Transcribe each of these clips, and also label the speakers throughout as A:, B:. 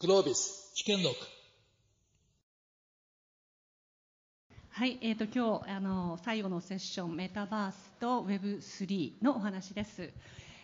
A: グロービス試験録
B: はい、えー、と今日あの最後のセッションメタバースと Web3 のお話です。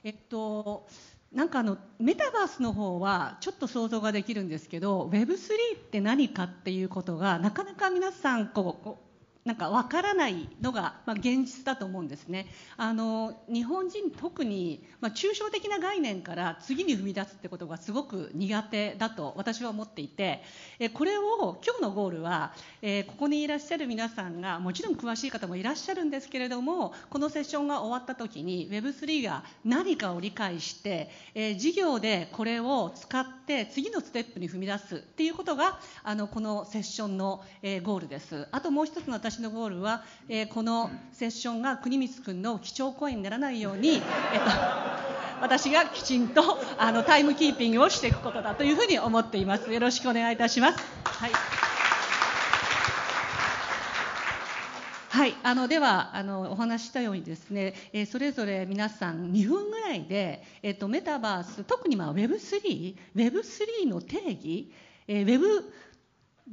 B: えっとなんかあのメタバースの方はちょっと想像ができるんですけど Web3 って何かっていうことがなかなか皆さんこうなんかわからないのが、まあ、現実だと思うんですね。あの日本人特に、まあ、抽象的な概念から次に踏み出すってことがすごく苦手だと私は思っていてえこれを今日のゴールは、えーここにいらっしゃる皆さんがもちろん詳しい方もいらっしゃるんですけれどもこのセッションが終わった時に Web3 が何かを理解して、えー事業でこれを使って次のステップに踏み出すっていうことがあのこのセッションの、えーゴールです。あともう一つの私私のゴールは、えーこのセッションが国光君の貴重コインにならないように、えっと 私がきちんとあのタイムキーピングをしていくことだというふうに思っています。よろしくお願いいたします。はい。はい、あのではあのお話したようにですね、えーそれぞれ皆さん2分ぐらいで、えっとメタバース特にまあ Web3、Web3 の定義、えー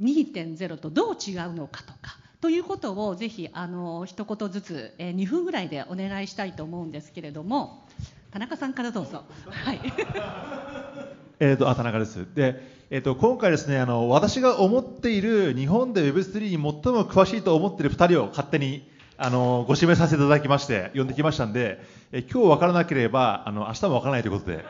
B: Web2.0 とどう違うのかとか。ということをぜひあの一言ずつ、えー2分ぐらいでお願いしたいと思うんですけれども田中さんからどうぞ。はい。
C: えー、とあ田中ですで、えー、と今回ですねあの私が思っている日本で Web3 に最も詳しいと思っている2人を勝手にあのご指名させていただきまして呼んできましたんで、えー今日分からなければあの明日も分からないということで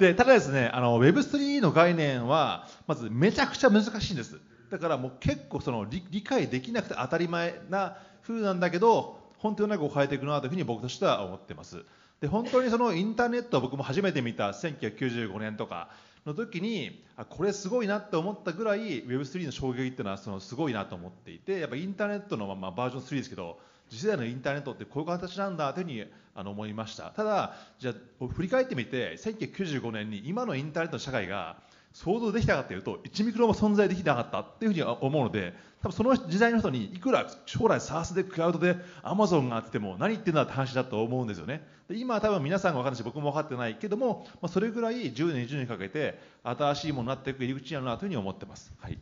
C: でただですねあの Web3 の概念はまずめちゃくちゃ難しいんですだからもう結構その理理解できなくて当たり前な風なんだけど本当になく変えていくなというふうに僕としては思ってます。で本当にそのインターネットを僕も初めて見た1995年とかの時にあこれすごいなって思ったぐらい Web3 の衝撃っていうのはそのすごいなと思っていてやっぱインターネットの、ままあ、バージョン3ですけど次世代のインターネットってこういう形なんだというふうにあの思いました。ただじゃあ振り返ってみて1995年に今のインターネットの社会が想像できたかというと1ミクロも存在できなかったっていうふうには思うので多分その時代の人にいくら将来 SARS でクラウドで Amazon があっても何言ってんだって話だと思うんですよねで今は多分皆さんが分かんないし僕も分かってないけども、まあ、それぐらい10年20年かけて新しいものになっていく入り口になるなというふうに思ってますはい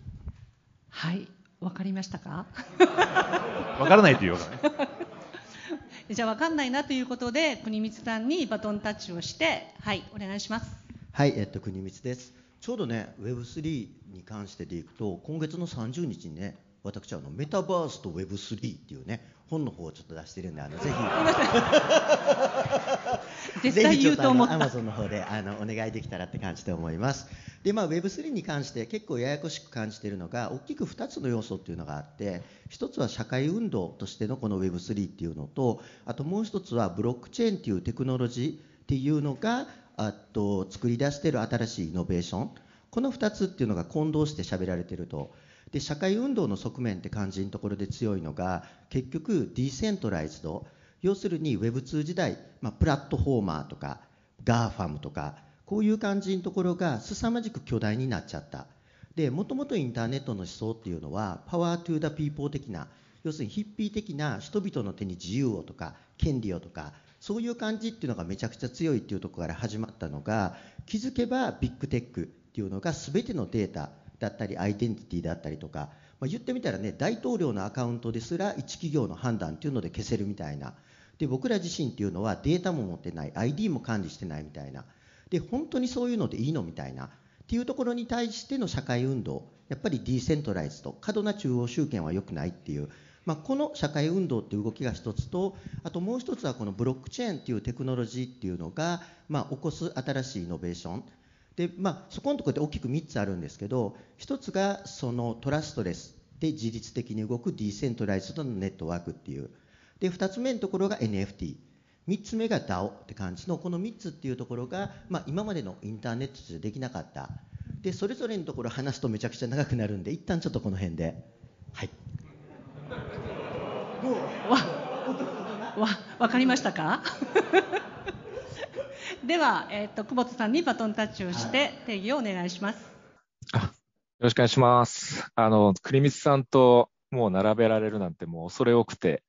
B: はい、わかりましたか？
C: 分からないというかね
B: じゃあわかんないなということで国光さんにバトンタッチをして、はい、お願いします。
D: はい、えっと、国光です。ちょうどね、Web3 に関してでいくと、今月の30日にね、私あのメタバースと Web3 っていうね、本の方をちょっと出してるんで、あのぜひ。
B: 絶対言うと思った。
D: アマゾンの方であのお願いできたらって感じで思います。で、まあ Web3 に関して結構ややこしく感じているのが大きく2つの要素っていうのがあって、一つは社会運動としてのこの Web3 っていうのと、あともう一つはブロックチェーンっていうテクノロジーっていうのがあと作り出している新しいイノベーション。この2つっていうのが混同して喋られてると。で社会運動の側面って感じのところで強いのが結局ディセントライズド要するに Web2 時代、まあ、プラットフォーマーとか GAFAM とかこういう感じのところが凄まじく巨大になっちゃったでもともとインターネットの思想っていうのはパワートゥーダピーポー的な要するにヒッピー的な人々の手に自由をとか権利をとかそういう感じっていうのがめちゃくちゃ強いっていうところから始まったのが気づけば Big Tech っていうのが全てのデータだったりアイデンティティだったりとか、まあ、言ってみたらね大統領のアカウントですら一企業の判断っていうので消せるみたいな。で僕ら自身っていうのはデータも持ってない ID も管理してないみたいな。で本当にそういうのでいいのみたいな。っていうところに対しての社会運動やっぱりディーセントライズと過度な中央集権は良くないっていうまあ、この社会運動っていう動きが一つとあともう一つはこのブロックチェーンっていうテクノロジーっていうのが、まあ、起こす新しいイノベーション。で、まあ、そこのところで大きく3つあるんですけど一つがそのトラストレスで自律的に動くディーセントライズドのネットワークっていう。で2つ目のところが NFT 3つ目が DAO って感じのこの3つっていうところが、まあ、今までのインターネットじゃできなかった。でそれぞれのところ話すとめちゃくちゃ長くなるんで一旦ちょっとこの辺で。はい。
B: わ、わ、わかりましたか？では、えっ、と、久保田さんにバトンタッチをして、定義をお願いします。
E: よろしくお願いします。あの、栗光さんともう並べられるなんてもう恐れ多くて、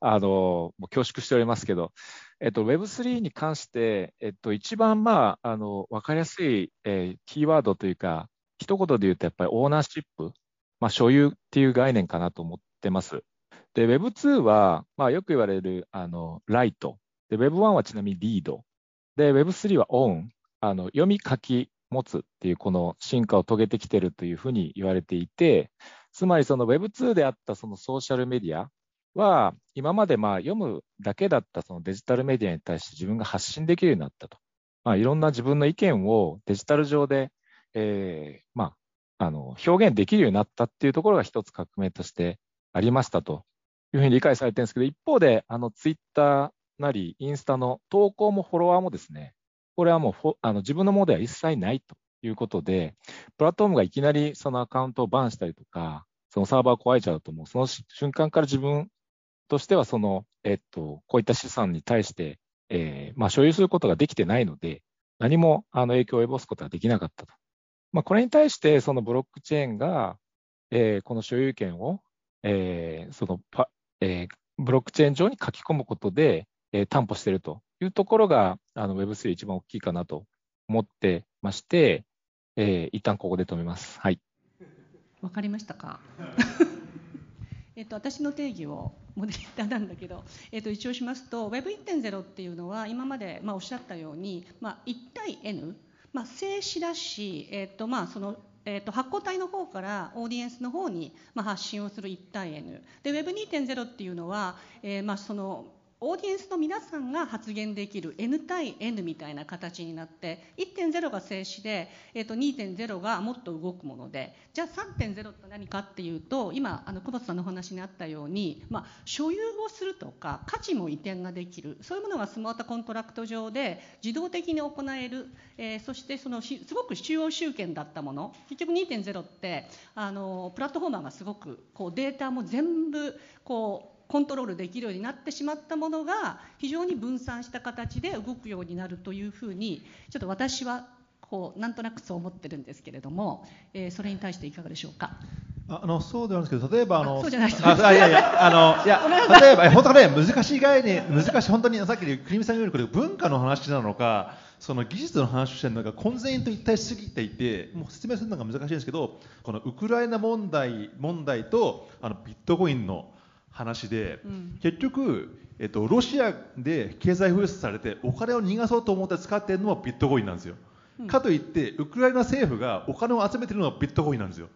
E: あの、もう恐縮しておりますけど、えっと、Web3 に関して、えっと、一番、まあ、あの、わかりやすい、えー、キーワードというか、一言で言うと、やっぱりオーナーシップ、まあ、所有っていう概念かなと思ってます。で、Web2 は、まあ、よく言われる、あの、ライト。で、Web1 はちなみにリード。で、Web3 はオン。あの、読み書き持つっていうこの進化を遂げてきてるというふうに言われていて、つまりその Web2 であったそのソーシャルメディアは、今までまあ読むだけだったそのデジタルメディアに対して自分が発信できるようになったと。まあ、いろんな自分の意見をデジタル上で、えー、まあ、あの、表現できるようになったっていうところが一つ革命としてありましたというふうに理解されてるんですけど、一方で、あの、ツイッターなり、インスタの投稿もフォロワーもですね、これはもうあの自分のものでは一切ないということで、プラットフォームがいきなりそのアカウントをバンしたりとか、そのサーバー壊れちゃうと、もうその瞬間から自分としては、その、えっと、こういった資産に対して、えー、まあ、所有することができてないので、何もあの影響を及ぼすことができなかったと。まあ、これに対して、そのブロックチェーンが、えー、この所有権を、えー、そのパ、えー、ブロックチェーン上に書き込むことで、えー、担保しているというところが、あの Web3 一番大きいかなと思ってまして、えー、一旦ここで止めます。はい。
B: わかりましたか？えっと私の定義をモデレーターなんだけど、えっと一応しますと Web1.0 っていうのは今までまあおっしゃったように、まあ1対 N、まあ静止だし、えっとまあそのえー、と発行体の方からオーディエンスの方に、まあ、発信をする1対 N で Web2.0 っていうのは、えー、まあそのオーディエンスの皆さんが発言できる N 対 N みたいな形になって1.0が静止で、えー、と2.0がもっと動くものでじゃあ3.0って何かっていうと今あの久保田さんのお話にあったように、まあ、所有をするとか価値も移転ができるそういうものがスマートコントラクト上で自動的に行える、えー、そしてそのすごく中央集権だったもの結局2.0ってあのプラットフォーマーがすごくこうデータも全部こうコントロールできるようになってしまったものが非常に分散した形で動くようになるというふうにちょっと私はこうなんとなくそう思ってるんですけれども、えー、それに対していかがでしょうか？
C: あのそうではないですけど、例えばあの、
B: そうじゃないです
C: あいやいや、あのいや 例えば本当ね難しい概念、難しい本当にさっき国見さんが言うようにこれ文化の話なのか、その技術の話をしてるのが混然と一体しすぎていて、もう説明するのが難しいんですけど、このウクライナ問題問題とあのビットコインの話で、うん、結局、えっと、ロシアで経済封鎖されてお金を逃がそうと思って使っているのはビットコインなんですよ、うん、かといってウクライナ政府がお金を集めているのはビットコインなんですよ。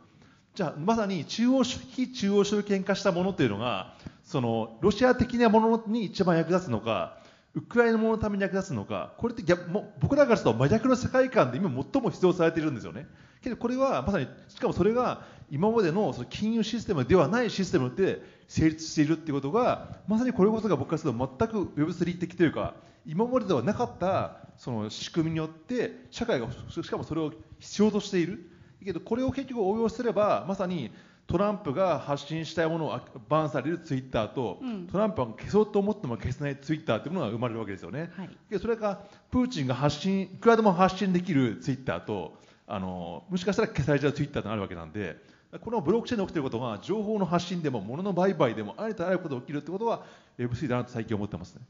C: じゃあまさに中央非中央集権化したものというのがそのロシア的なものに一番役立つのかウクライナもののために役立つのかこれっても僕らからすると真逆の世界観で今最も必要されているんですよね。けどこれはまさにしかもそれが今までのその金融システムではないシステムで成立しているということがまさにこれこそが僕からすると全く Web3 的というか今までではなかったその仕組みによって社会がしかもそれを必要としている。けどこれを結局応用すればまさにトランプが発信したいものをバンされるツイッターと、うん、トランプが消そうと思っても消せないツイッターというものが生まれるわけですよね。はい、それがプーチンが発信いくらでも発信できるツイッターとあのもしかしたら消されちゃうツイッターとあるわけなんでこのブロックチェーンで起きていることが情報の発信でも物の売買でもありとあらゆることが起きるということは Web3 だなと最近思ってますね。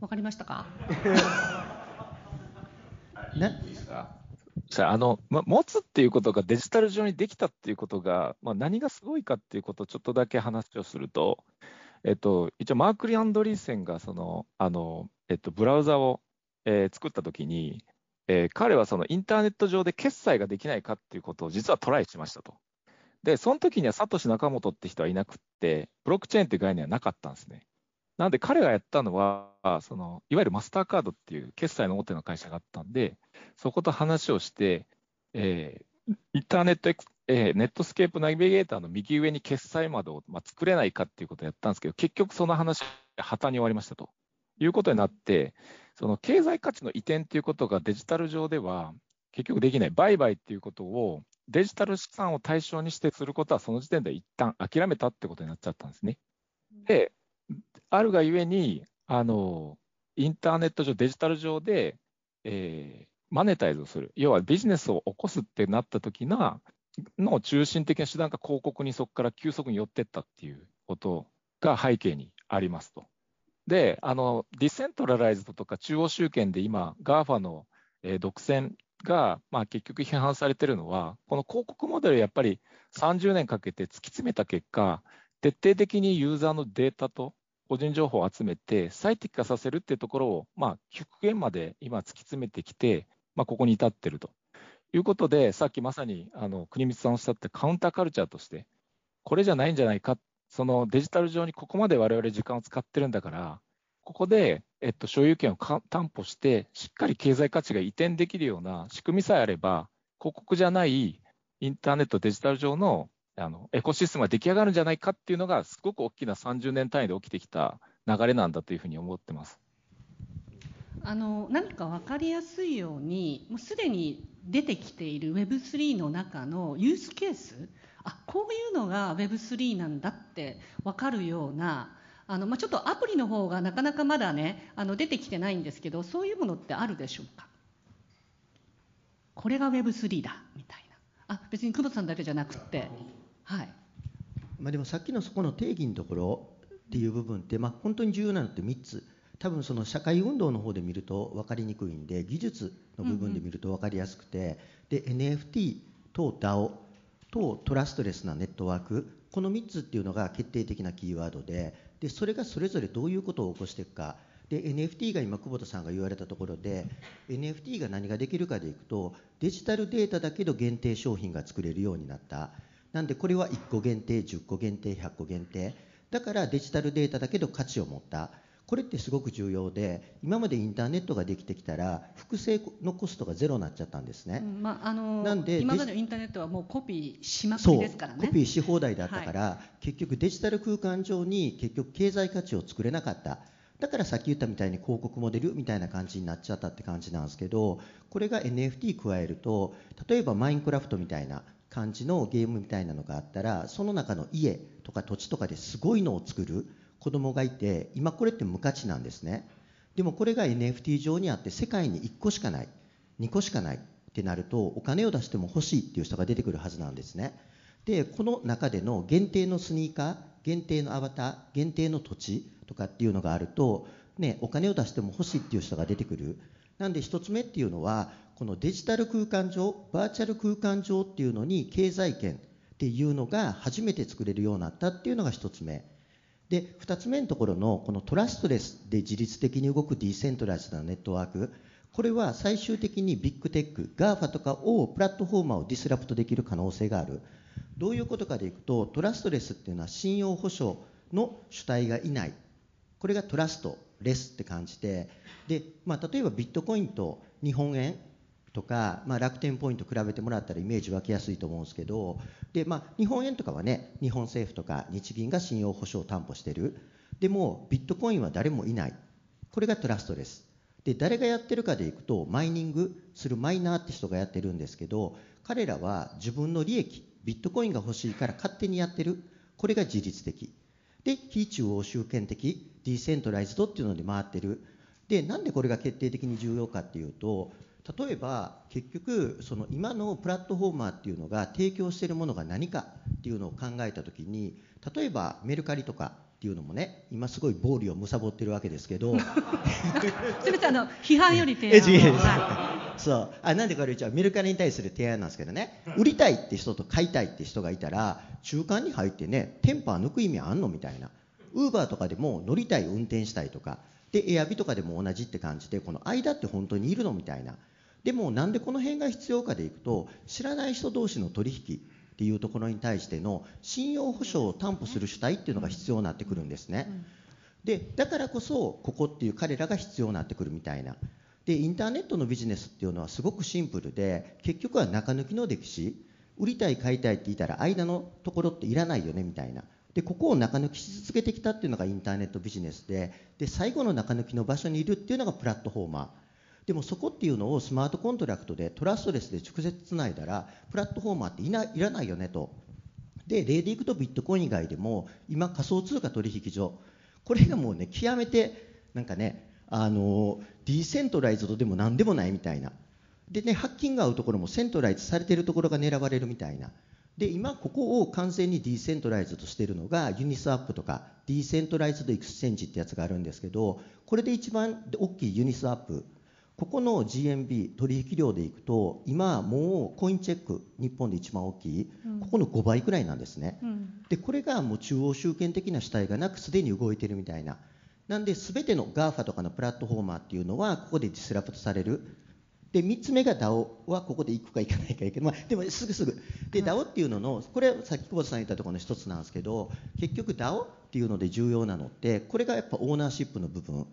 B: わかりましたか？
E: ね、いいですかあの、ま、持つっていうことがデジタル上にできたっていうことが、まあ、何がすごいかっていうことをちょっとだけ話をすると、えっと、一応マークリ・アンドリーセンがそのあの、えっと、ブラウザを、えー、作ったときに、えー、彼はそのインターネット上で決済ができないかっていうことを実はトライしましたと。で、その時にはサトシ・ナカモトって人はいなくって、ブロックチェーンっていう概念はなかったんですね。なので彼がやったのは、そのいわゆるマスターカードっていう決済の大手の会社があったんで、そこと話をして、えー、インターネット、えー、ネットスケープナビゲーターの右上に決済窓を、まあ、作れないかっていうことをやったんですけど、結局その話、破綻に終わりましたということになって、その経済価値の移転ということがデジタル上では結局できない、売買っていうことをデジタル資産を対象にしてすることは、その時点で一旦諦めたってことになっちゃったんですね。で、あるがゆえに、あのインターネット上、デジタル上で、えー、マネタイズをする、要はビジネスを起こすってなった時のの中心的な手段が広告にそこから急速に寄っていったっていうことが背景にありますと。で、あのディセントラライズドとか中央集権で今、GAFA の、えー、独占が、まあ、結局批判されてるのは、この広告モデル、やっぱり30年かけて突き詰めた結果、徹底的にユーザーのデータと個人情報を集めて、最適化させるっていうところを、まあ、極限まで今、突き詰めてきて、まあ、ここに至ってると。いうことで、さっきまさにあの国光さんおっしゃったカウンターカルチャーとして、これじゃないんじゃないか、そのデジタル上にここまで我々時間を使ってるんだから、ここで、えっと、所有権を担保して、しっかり経済価値が移転できるような仕組みさえあれば、広告じゃないインターネット、デジタル上のあのエコシステムが出来上がるんじゃないかっていうのが、すごく大きな30年単位で起きてきた流れなんだというふうに思ってます。
B: あの何か分かりやすいように、もうすでに出てきている Web3 の中のユースケース、あこういうのが Web3 なんだって分かるような、あのまあ、ちょっとアプリの方がなかなかまだね、あの出てきてないんですけど、そういうものってあるでしょうか？これが Web3 だみたいな、あ別に久保さんだけじゃなくて、はい
D: まあ、でもさっきのそこの定義のところっていう部分って、まあ、本当に重要なのって3つ。多分その社会運動の方で見ると分かりにくいんで技術の部分で見ると分かりやすくて、うんうん、で NFT と DAO とトラストレスなネットワークこの3つっていうのが決定的なキーワードででそれがそれぞれどういうことを起こしていくか。で NFT が今久保田さんが言われたところで NFT が何ができるかでいくとデジタルデータだけど限定商品が作れるようになった。なんでこれは1個限定10個限定100個限定。だからデジタルデータだけど価値を持った。これってすごく重要で今までインターネットができてきたら複製のコストがゼロになっちゃったんですね、う
B: んまあ、あのなんで今までのインターネットはもうコピーしまくりですからね。
D: コピーし放題だったから、はい、結局デジタル空間上に結局経済価値を作れなかった。だからさっき言ったみたいに広告モデルみたいな感じになっちゃったって感じなんですけどこれが NFT 加えると例えばマインクラフトみたいな感じのゲームみたいなのがあったらその中の家とか土地とかですごいのを作る子供がいて今これって無価値なんですね。でもこれが NFT 上にあって世界に1個しかない2個しかないってなるとお金を出しても欲しいっていう人が出てくるはずなんですね。でこの中での限定のスニーカー限定のアバター限定の土地とかっていうのがあると、ね、お金を出しても欲しいっていう人が出てくる。なんで1つ目っていうのはこのデジタル空間上バーチャル空間上っていうのに経済圏っていうのが初めて作れるようになったっていうのが1つ目。で2つ目のところのこの trustless で自律的に動く decentralize なネットワーク。これは最終的に Big Tech GAFA とかをプラットフォーマーを disrupt できる可能性がある。どういうことかでいくと trustless っていうのは信用保証の主体がいない。これが trustless って感じで。で、まあ、例えばビットコインと日本円。とか、まあ、楽天ポイント比べてもらったらイメージ湧きやすいと思うんですけどで、まあ、日本円とかはね日本政府とか日銀が信用保証を担保してる。でもビットコインは誰もいない。これがトラストです。で誰がやってるかでいくとマイニングするマイナーって人がやってるんですけど彼らは自分の利益ビットコインが欲しいから勝手にやってる。これが自律的。で非中央集権的ディーセントライズドっていうので回ってる。でなんでこれが決定的に重要かっていうと例えば結局その今のプラットフォーマーっていうのが提供しているものが何かっていうのを考えた時に例えばメルカリとかっていうのもね今すごい暴利を貪ってるわけですけど。
B: すべてあの批判より提案
D: はい、そう。あなんでこれ言っメルカリに対する提案なんですけどね。売りたいって人と買いたいって人がいたら中間に入ってねテンパー抜く意味あんのみたいな。ウーバーとかでも乗りたい運転したいとか。でエアビとかでも同じって感じでこの間って本当にいるのみたいなでもなんでこの辺が必要かでいくと知らない人同士の取引っていうところに対しての信用保証を担保する主体っていうのが必要になってくるんですね。でだからこそここっていう彼らが必要になってくるみたいな。でインターネットのビジネスっていうのはすごくシンプルで結局は中抜きの歴史売りたい買いたいって言ったら間のところっていらないよねみたいなでここを中抜きし続けてきたっていうのがインターネットビジネスでで最後の中抜きの場所にいるっていうのがプラットフォーマーでもそこっていうのを smart contract で trustless で直接つないだらプラットフォーマーっていないらないよねと。で例でいくとビットコイン以外でも今仮想通貨取引所。これがもうね極めてなんかねあの decentralized でも何でもないみたいな。でねハッキング合うところも centralize されてるところが狙われるみたいな。で今ここを完全に decentralize としてるのが Uniswap とか decentralized exchange ってやつがあるんですけどこれで一番大きいユニスワップここの GMB 取引量でいくと今もうコインチェック日本で一番大きい、
B: うん。
D: ここの5倍くらいなんですね、
B: うん。
D: でこれがもう中央集権的な主体がなくすでに動いてるみたいな。なんで全ての GAFA とかのプラットフォーマーっていうのはここで disrupt される。で3つ目が DAO はここで行くか行かないかいけど、まあ、でもすぐすぐ。で、
B: うん。
D: DAO っていうののこれさっき久保田さん言ったところの一つなんですけど結局 DAO っていうので重要なのってこれがやっぱオーナーシップの部分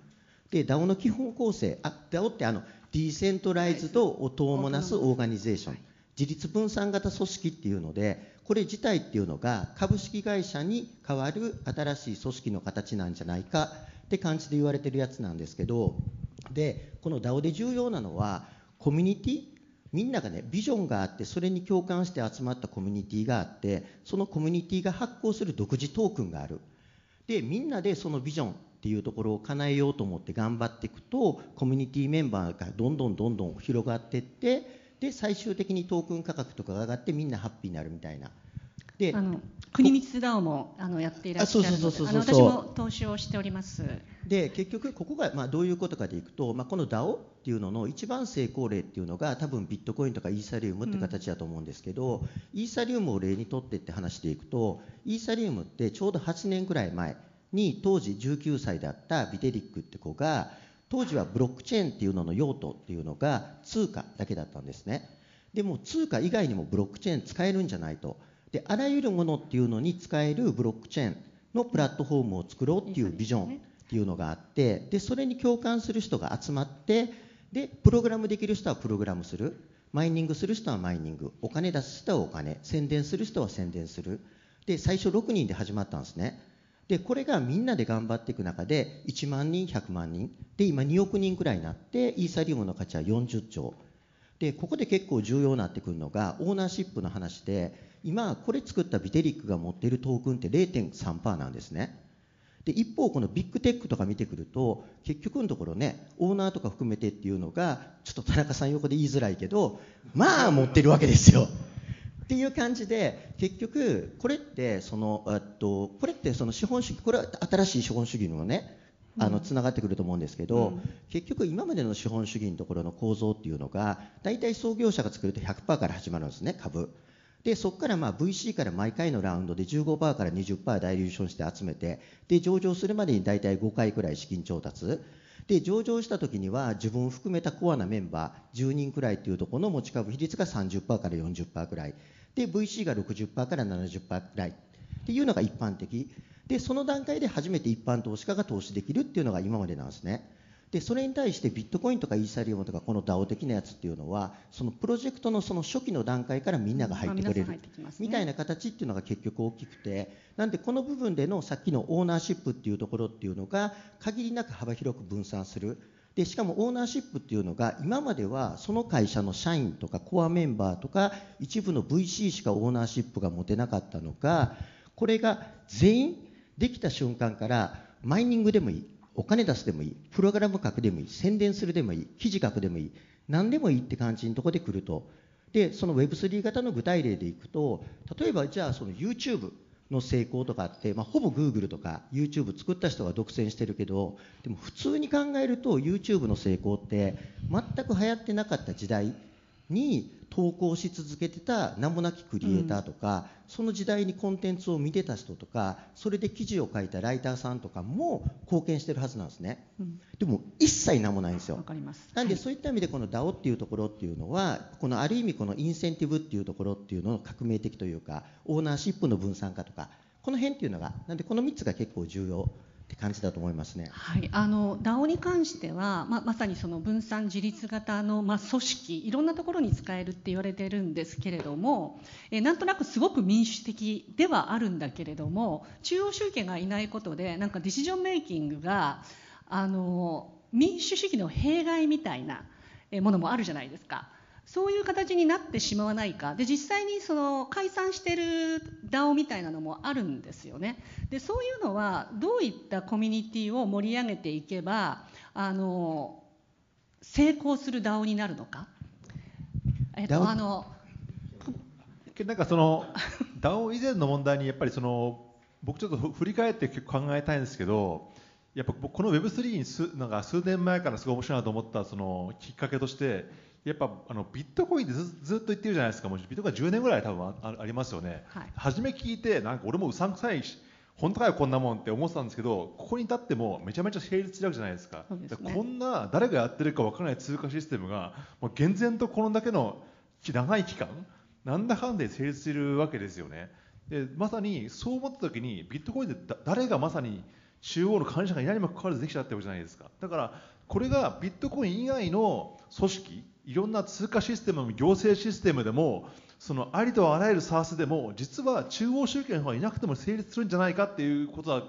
D: で DAO の基本構成あ DAO ってあのディーセントライズドオトーモナスオーガニゼーション。自立分散型組織っていうのでこれ自体っていうのが株式会社に代わる新しい組織の形なんじゃないかって感じで言われてるやつなんですけど。でこの DAO で重要なのはコミュニティみんながねビジョンがあってそれに共感して集まったコミュニティがあってそのコミュニティが発行する独自トークンがある。でみんなでそのビジョンっていうところを叶えようと思って頑張っていくとコミュニティメンバーがどんどんどんどん広がっていってで最終的にトークン価格とかが上がってみんなハッピーになるみたいな。で
B: あの国光 DAO もあのやっていらっしゃるので
D: あそうそう
B: あの
D: そうそう。そう
B: 私も投資をしております。
D: で結局ここがまあどういうことかでいくと、まあ、この DAO っていうのの一番成功例っていうのが多分ビットコインとかイーサリウムって形だと思うんですけど、イーサリウムを例にとってって話でいくとイーサリウムってちょうど8年くらい前に当時19歳だったビテリックって子が当時はブロックチェーンっていうのの用途っていうのが通貨だけだったんですね。でも通貨以外にもブロックチェーン使えるんじゃないと。であらゆるものっていうのに使えるブロックチェーンのプラットフォームを作ろうっていうビジョンっていうのがあってでそれに共感する人が集まってでプログラムできる人はプログラムする。マイニングする人はマイニング。お金出す人はお金。宣伝する人は宣伝する。で最初6人で始まったんですね。でこれがみんなで頑張っていく中で1万人100万人で今2億人くらいになってイーサリウムの価値は40兆。でここで結構重要になってくるのがオーナーシップの話で今これ作ったビテリックが持っているトークンって0.3%なんですね。で一方このビッグテックとか見てくると結局のところねオーナーとか含めてっていうのがちょっと田中さん横で言いづらいけどまあ持ってるわけですよ。っていう感じで結局これってそのえっとこれってその資本主義これは新しい資本主義のねあのつながってくると思うんですけど、
B: うん。
D: 結局今までの資本主義のところの構造っていうのが大体創業者が作ると100%から始まるんですね株。でそこからまあ VC から毎回のラウンドで15%から20%ダイリューションして集めてで上場するまでに大体5回くらい資金調達。で上場した時には自分を含めたコアなメンバー10人くらいっていうところの持ち株比率が30%から40%くらいで VC が60%から70%くらいっていうのが一般的。でその段階で初めて一般投資家が投資できるっていうのが今までなんですね。でそれに対してビットコインとかイーサリアムとかこの DAO 的なやつっていうのはそのプロジェクトのその初期の段階からみんなが入ってくれるみたいな形っていうのが結局大きくて。なんでこの部分でのさっきのオーナーシップっていうところっていうのが限りなく幅広く分散するでしかもオーナーシップっていうのが今まではその会社の社員とかコアメンバーとか一部の VC しかオーナーシップが持てなかったのがこれが全員できた瞬間からマイニングでもいいお金出すでもいいプログラム書くでもいい宣伝するでもいい記事書くでもいい何でもいいって感じのところで来ると。でその Web3 型の具体例でいくと例えばじゃあその YouTube の成功とかって、まあ、ほぼ Google とか YouTube 作った人が独占してるけどでも普通に考えると YouTube の成功って全く流行ってなかった時代に投稿し続けてた名もなきクリエイターとか、その時代にコンテンツを見てた人とかそれで記事を書いたライターさんとかも貢献してるはずなんですね。
B: うん。
D: でも一切何もないんですよ。
B: わかります。
D: なんで
B: はい。
D: そういった意味でこの DAO っていうところっていうのはこのある意味このインセンティブっていうところっていうのの革命的というかオーナーシップの分散化とかこの辺っていうのがなんでこの3つが結構重要って感じだと思いますね。
B: はい、あの DAO に関しては、まあ、まさにその分散自立型の、まあ、組織いろんなところに使えるって言われてるんですけれども、えなんとなくすごく民主的ではあるんだけれども中央集権がいないことでなんかディシジョンメイキングがあの民主主義の弊害みたいなものもあるじゃないですか。そういう形になってしまわないか。で実際にその解散してる DAO みたいなのもあるんですよね。でそういうのはどういったコミュニティを盛り上げていけばあの成功する DAO になるのか、えっと、
D: DAO
B: あの
C: なんかその DAO 以前の問題にやっぱりその僕ちょっと振り返って考えたいんですけどやっぱこの Web3 に数なんか数年前からすごい面白いなと思ったそのきっかけとしてやっぱあのビットコインでずずっと言ってるじゃないですか。もうビットコイン10年ぐらい多分あありますよね、
B: はい。
C: 初め聞いてなんか俺もうさんくさいし本当かよこんなもんって思ってたんですけどここに立ってもめちゃめちゃ成立してるわけじゃないですか。
B: すね。
C: こんな誰がやってるかわからない通貨システムがもう厳然とこのだけの長い期間なんだかんだで成立してるわけですよね。でまさにそう思った時にビットコインでだ誰がまさに中央の管理者がいないにもかかわらずできちゃってるわけじゃないですか。だからこれがビットコイン以外の組織いろんな通貨システムも行政システムでもそのありとあらゆる SARS でも実は中央集権の方がいなくても成立するんじゃないかっていうことだ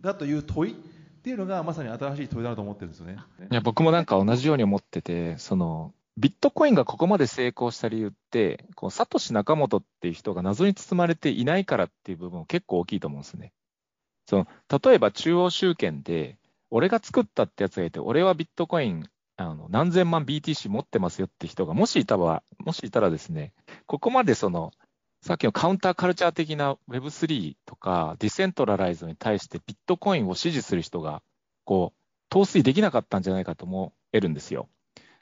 C: だという問いっていうのがまさに新しい問いだと思ってるんですよね。
E: いや、僕もなんか同じように思ってて、その、ビットコインがここまで成功した理由って、こうサトシ・ナカモトっていう人が謎に包まれていないからっていう部分結構大きいと思うんですね。その例えば中央集権で、俺が作ったってやつがいて、俺はビットコインあの何千万 BTC 持ってますよって人がもしいたら、もしいたらですね、ここまでその、さっきのカウンターカルチャー的な Web3 とかディセントラライズに対してビットコインを支持する人が、こう、陶酔できなかったんじゃないかと思えるんですよ。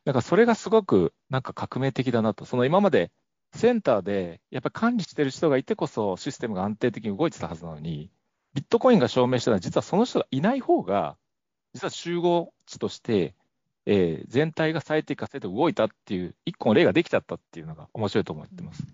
E: だからそれがすごくなんか革命的だなと。その今までセンターでやっぱり管理してる人がいてこそシステムが安定的に動いてたはずなのに、ビットコインが証明したのは実はその人がいない方が、実は集合値として、えー全体が最適化されて動いたっていう一個の例ができちゃったっていうのが面白いと思ってます。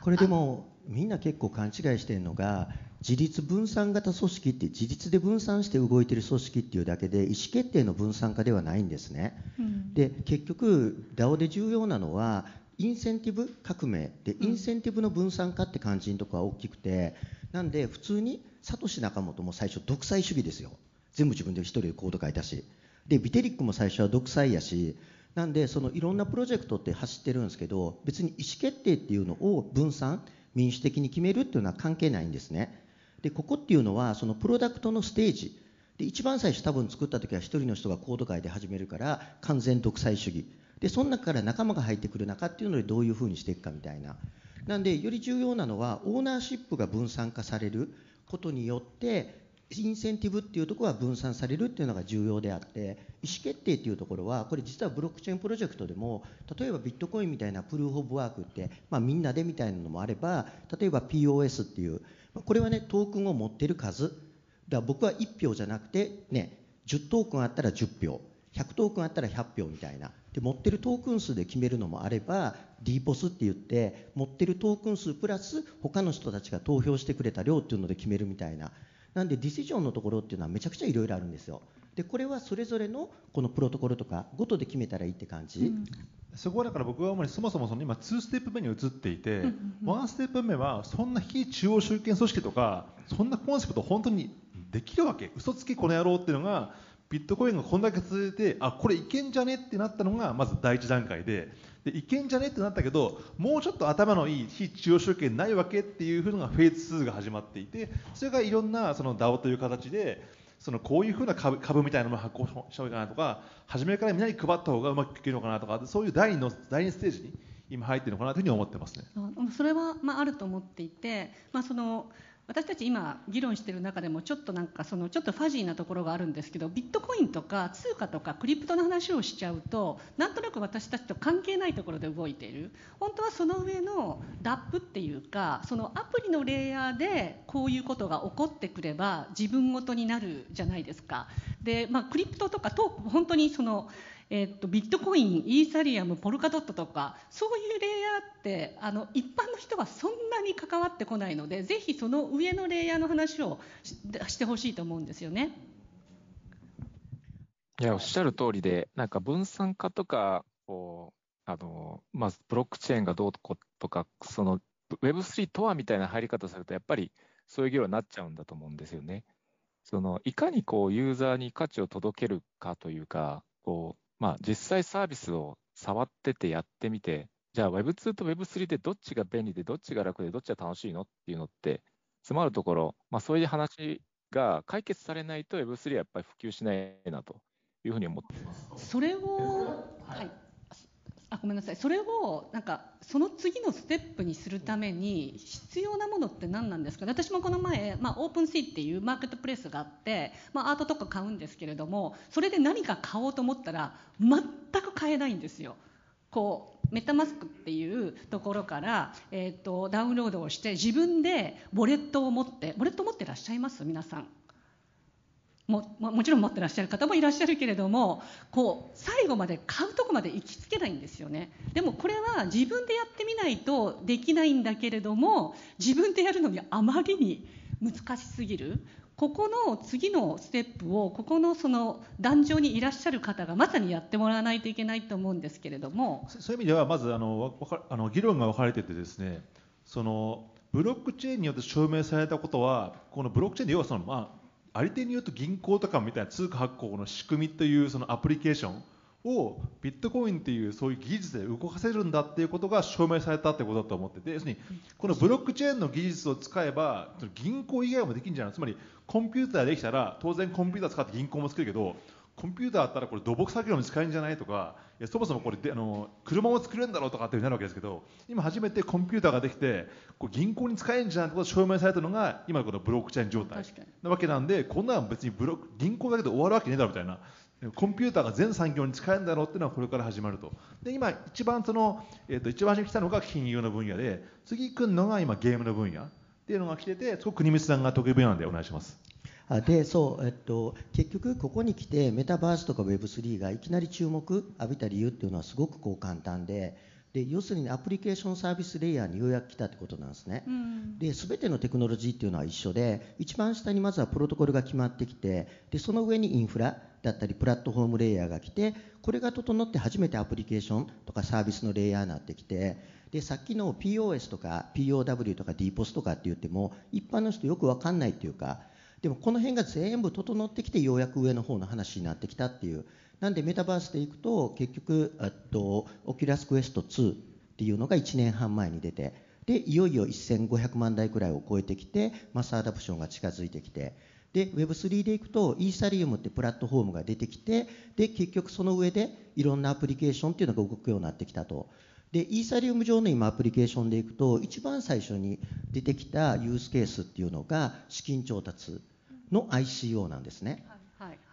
D: これでもみんな結構勘違いしてるのが自立分散型組織って自立で分散して動いてる組織っていうだけで意思決定の分散化ではないんですね。
B: うん
D: で結局 DAO で重要なのはインセンティブ革命でインセンティブの分散化って感じのところは大きくてなんで普通にサトシ仲本も最初独裁主義ですよ全部自分で一人でコード書いたしでビテリックも最初は独裁やしなんでそのいろんなプロジェクトって走ってるんですけど別に意思決定っていうのを分散民主的に決めるっていうのは関係ないんですね。でここっていうのはそのプロダクトのステージ。で一番最初多分作った時は一人の人がコード書いて始めるから完全独裁主義。でその中から仲間が入ってくる中っていうのでどういうふうにしていくかみたいな。なんでより重要なのはオーナーシップが分散化されることによってインセンティブっていうところは分散されるっていうのが重要であって意思決定っていうところはこれ実はブロックチェーンプロジェクトでも例えばビットコインみたいなプルーフ・オブ・ワークって、まあ、みんなでみたいなのもあれば例えば POS っていうこれはねトークンを持ってる数。だ僕は1票じゃなくてね10トークンあったら10票。100トークンあったら100票みたいな。で持ってるトークン数で決めるのもあれば DPOS って言って持ってるトークン数プラス他の人たちが投票してくれた量っていうので決めるみたいな。なんでディシジョンのところっていうのはめちゃくちゃいろいろあるんですよ。でこれはそれぞれのこのプロトコルとかごとで決めたらいいって感じ、
C: そこはだから僕は主にそもそもその今2ステップ目に移っていて、1ステップ目はそんな非中央集権組織とかそんなコンセプト本当にできるわけ。嘘つきこの野郎っていうのがビットコインがこんだけ続いてあこれいけんじゃねってなったのがまず第一段階ででいけんじゃね？ってなったけどもうちょっと頭のいい非中央集権ないわけっていうのがフェーズ2が始まっていてそれがいろんなその DAO という形でそのこういうふうな株株みたいなのを発行した方がいいかなとか初めからみんなに配った方がうまくいけるのかなとかそういう第二の第二ステージに今入ってるのかなというふうに思ってますね。
B: あそれは、まあ、あると思っていて、まあ、その私たち今議論している中でもちょっとなんかそのちょっとファジーなところがあるんですけどビットコインとか通貨とかクリプトの話をしちゃうとなんとなく私たちと関係ないところで動いている本当はその上の DAP っていうかそのアプリのレイヤーでこういうことが起こってくれば自分ごとになるじゃないですか。で、まあ、クリプトとかトーク本当にそのえっとビットコイン、イーサリアム、ポルカドットとかそういうレイヤーってあの一般の人はそんなに関わってこないのでぜひその上のレイヤーの話をしてほしいと思うんですよね。
E: いや、おっしゃる通りで、なんか分散化とか、こう、あの、まあ、ブロックチェーンがどうとか、その Web3 とはみたいな入り方されると、やっぱりそういう議論になっちゃうんだと思うんですよね。そのいかにこうユーザーに価値を届けるかというか、こうまあ、実際サービスを触っててやってみて、じゃあ Web2 と Web3 でどっちが便利で、どっちが楽で、どっちが楽しいのっていうのって、詰まるところ、まあ、そういう話が解決されないと Web3 はやっぱり普及しないなというふうに思ってます。
B: それを、はい、あごめんなさい。それをなんかその次のステップにするために必要なものって何なんですか？私もこの前、まあ、オープンシーっていうマーケットプレイスがあって、まあ、アートとか買うんですけれどもそれで何か買おうと思ったら全く買えないんですよ。こうメタマスクっていうところから、えー、とダウンロードをして自分でウォレットを持ってウォレット持ってらっしゃいます？皆さん。もももちろん持ってらっしゃる方もいらっしゃるけれどもこう最後まで買うとこまで行きつけないんですよね。でもこれは自分でやってみないとできないんだけれども自分でやるのにあまりに難しすぎる。ここの次のステップをここのその壇上にいらっしゃる方がまさにやってもらわないといけないと思うんですけれども。
C: そういう意味ではまずあのあの議論が分かれててですねそのブロックチェーンによって証明されたことはこのブロックチェーンで要はその、まあ、あり手によると銀行とかみたいな通貨発行の仕組みというそのアプリケーションをビットコインっていうそういう技術で動かせるんだっていうことが証明されたってことだと思ってて要するにこのブロックチェーンの技術を使えば銀行以外もできるんじゃないつまりコンピューターできたら当然コンピューター使って銀行も作るけどコンピューターだったらこれ土木作業に使えるんじゃない？とかいやそもそもこれであの車も作れるんだろうとかってなるわけですけど今初めてコンピューターができてこう銀行に使えるんじゃない？ってことが証明されたのが今のこのブロックチェーン状態。なわけなんでこんなの別にブロック銀行だけで終わるわけねえだろみたい。なコンピューターが全産業に使えるんだろうっていうのはこれから始まると。で今一番その、えー、と一番初めに来たのが金融の分野で次来るのが今ゲームの分野っていうのが来ててすごく国光さんが得意分野なんでお願いします
D: あでそう、えっと、結局ここに来てメタバースとか Web3 がいきなり注目浴びた理由っていうのはすごくこう簡単でで要するにアプリケーションサービスレイヤーにようやく来たってことなんですね。
B: うん
D: で全てのテクノロジーっていうのは一緒で一番下にまずはプロトコルが決まってきてでその上にインフラだったりプラットフォームレイヤーが来てこれが整って初めてアプリケーションとかサービスのレイヤーになってきてでさっきの POS とか POW とか DPOS とかって言っても一般の人よく分かんないっていうかでもこの辺が全部整ってきてようやく上の方の話になってきたっていう。なんでメタバースでいくと結局えっと Oculus Quest 2っていうのが1年半前に出てでいよいよ1500万台くらいを超えてきて mass adoption が近づいてきてで Web3 でいくとイーサリアムってプラットフォームが出てきてで結局その上でいろんなアプリケーションっていうのが動くようになってきたと。でイーサリアム上の今アプリケーションでいくと一番最初に出てきたユースケースっていうのが資金調達の ICO なんですね。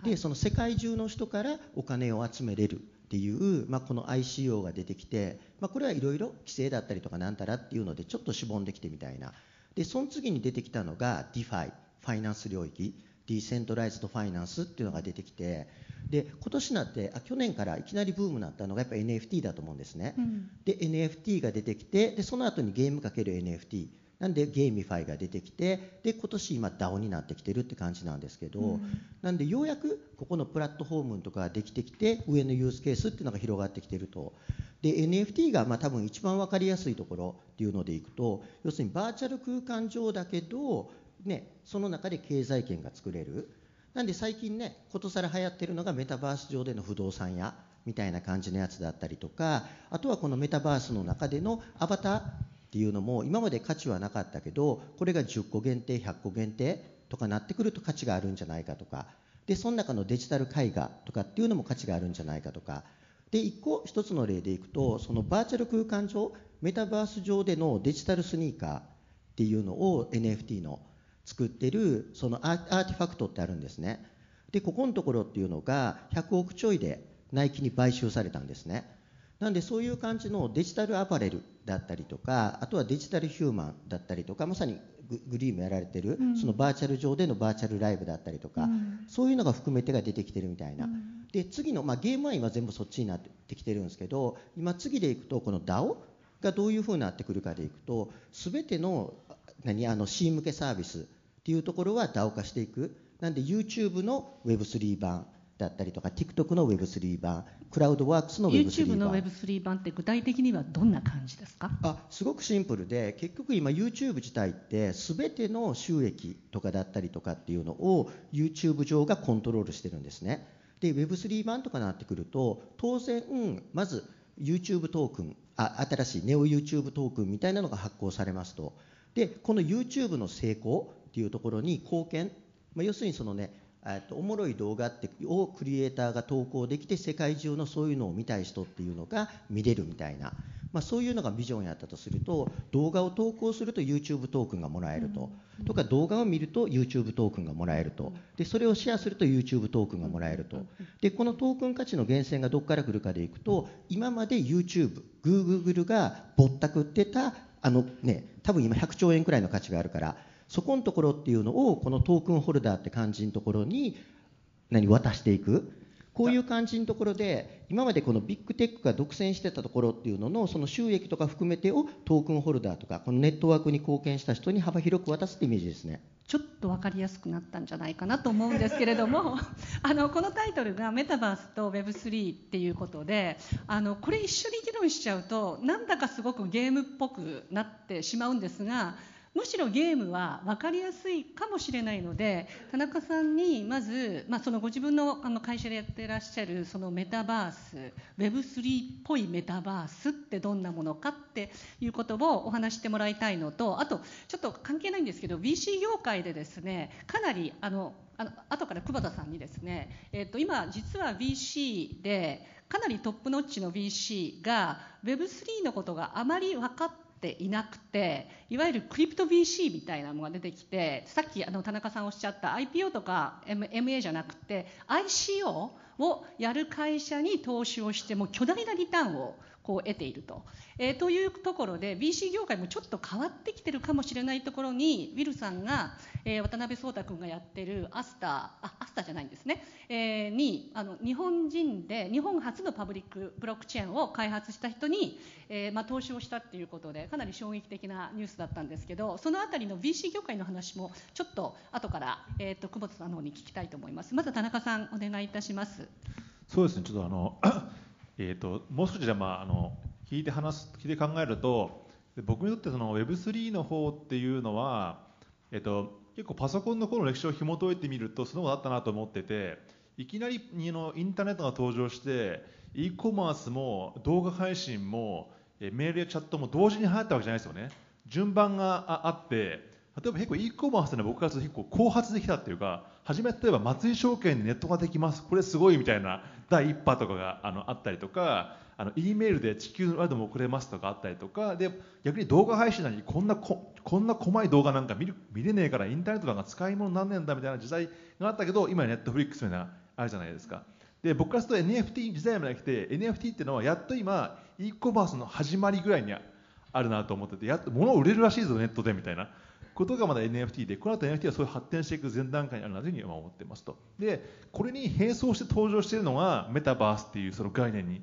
D: でその世界中の人からお金を集めれるっていう、まあ、この ICO が出てきて、まあ、これはいろいろ規制だったりとかなんたらっていうのでちょっとしぼんできてみたいな。でその次に出てきたのが DeFi ファイナンス領域ディセントライズドファイナンスっていうのが出てきてで今年になってあ去年からいきなりブームになったのがやっぱ NFT だと思うんですね、
B: うん。
D: で NFT が出てきてでその後にゲームかける NFT なんで GameFi が出てきてで今年今 DAO になってきてるって感じなんですけど、
B: うん。
D: なんでようやくここのプラットフォームとかができてきて上のユースケースっていうのが広がってきてると。で NFT がまあ多分一番分かりやすいところっていうのでいくと要するにバーチャル空間上だけど、ね、その中で経済圏が作れる。なんで最近ねことさら流行ってるのがメタバース上での不動産屋みたいな感じのやつだったりとかあとはこのメタバースの中でのアバターっていうのも今まで価値はなかったけどこれが10個限定100個限定とかなってくると価値があるんじゃないかとか。でその中のデジタル絵画とかっていうのも価値があるんじゃないかとか。で1個1つの例でいくとそのバーチャル空間上メタバース上でのデジタルスニーカーっていうのを NFT の作ってるそのアー RTFKT ってあるんですね。でここのところっていうのが100億ちょいでナイキに買収されたんですね。なんでそういう感じのデジタルアパレルだったりとかあとはデジタルヒューマンだったりとかまさにググリームやられてる、
B: うん。
D: そのバーチャル上でのバーチャルライブだったりとか、
B: うん。
D: そういうのが含めてが出てきてるみたいな、
B: うん。
D: で次の、まあ、ゲームは今全部そっちになってきてるんですけど今次でいくとこの DAO がどういうふうになってくるかでいくと全ての何あの C 向けサービスっていうところは DAO 化していく。なんで YouTube の Web3 版だったりとか TikTok の Web3 版クラウドワークスの Web3 版。
B: YouTube の Web3 版って具体的にはどんな感じですか？
D: あすごくシンプルで結局今 YouTube 自体って全ての収益とかだったりとかっていうのを YouTube 上がコントロールしてるんですね。で Web3 版とかなってくると当然、うんまず YouTube トークンあ新しい NeoYouTube トークンみたいなのが発行されますと。でこの YouTube の成功っていうところに貢献、まあ、要するにそのねえっとおもろい動画ってをクリエイターが投稿できて世界中のそういうのを見たい人っていうのが見れるみたいな、まあ、そういうのがビジョンやったとすると動画を投稿すると YouTube トークンがもらえると、とか動画を見ると YouTube トークンがもらえると。でそれをシェアすると YouTube トークンがもらえると。でこのトークン価値の源泉がどこから来るかでいくと今まで YouTube、Google がぼったくってたあのね多分今100兆円くらいの価値があるからそこのところっていうのをこのトークンホルダーって感じのところに何渡していく？こういう感じのところで今までこのビッグテックが独占してたところっていうののその収益とか含めてをトークンホルダーとかこのネットワークに貢献した人に幅広く渡すってイメージですね。
B: ちょっと分かりやすくなったんじゃないかなと思うんですけれども あのこのタイトルがメタバースと Web3 っていうことであのこれ一緒に議論しちゃうとなんだかすごくゲームっぽくなってしまうんですがむしろゲームは分かりやすいかもしれないので田中さんにまず、まあ、そのご自分のあの会社でやってらっしゃるそのメタバース Web3 っぽいメタバースってどんなものかっていうことをお話してもらいたいのとあとちょっと関係ないんですけど VC 業界でですねかなりあのあの後から久保田さんにですね、えー、と今実は VC でかなりトップノッチの VC が Web3 のことがあまり分かってていなくていわゆるクリプト VC みたいなのが出てきてさっきあの田中さんおっしゃった IPO とか MA じゃなくて ICO をやる会社に投資をしても巨大なリターンをこう得ていると、えー、というところで BC 業界もちょっと変わってきてるかもしれないところにウィルさんが、えー、渡辺壮太君がやってるアスターあアスターじゃないんですね、えー、にあの日本人で日本初のパブリックブロックチェーンを開発した人に、えーまあ、投資をしたっていうことでかなり衝撃的なニュースだったんですけどそのあたりの BC 業界の話もちょっと後から、えーと、と久保田さんの方に聞きたいと思います。まず田中さんお願いいたします。
C: そうですね。ちょっとあの えーと、もう少しじゃ、まあ、あの聞いて話す聞いて考えると僕にとってその Web3 の方っていうのは、えーと、結構パソコンの頃の歴史を紐解いてみるとそのことあったなと思ってていきなりのインターネットが登場して e コマースも動画配信もメールやチャットも同時に流行ったわけじゃないですよね。順番があって例えば結構 e コマースで僕からすると結構後発できたっていうか初め例えば松井証券でネットができます。これすごいみたいな第一波とかがあのあったりとかあの E メールで地球のワードも送れますとかあったりとかで逆に動画配信なのにこんなここんな細い動画なんか見る見れねえからインターネットなんか使い物になんねえんだみたいな時代があったけど今ネットフリックスみたいなあるじゃないですか。で僕からすると NFT 時代まで来て NFT っていうのはやっと今 e コマースの始まりぐらいにあるなと思っててやっと物売れるらしいぞネットでみたいな。ことがまだ NFT でこの後 NFT はそういう発展していく前段階にあるなというふうに思ってますと。でこれに並走して登場しているのがメタバースっていうその概念に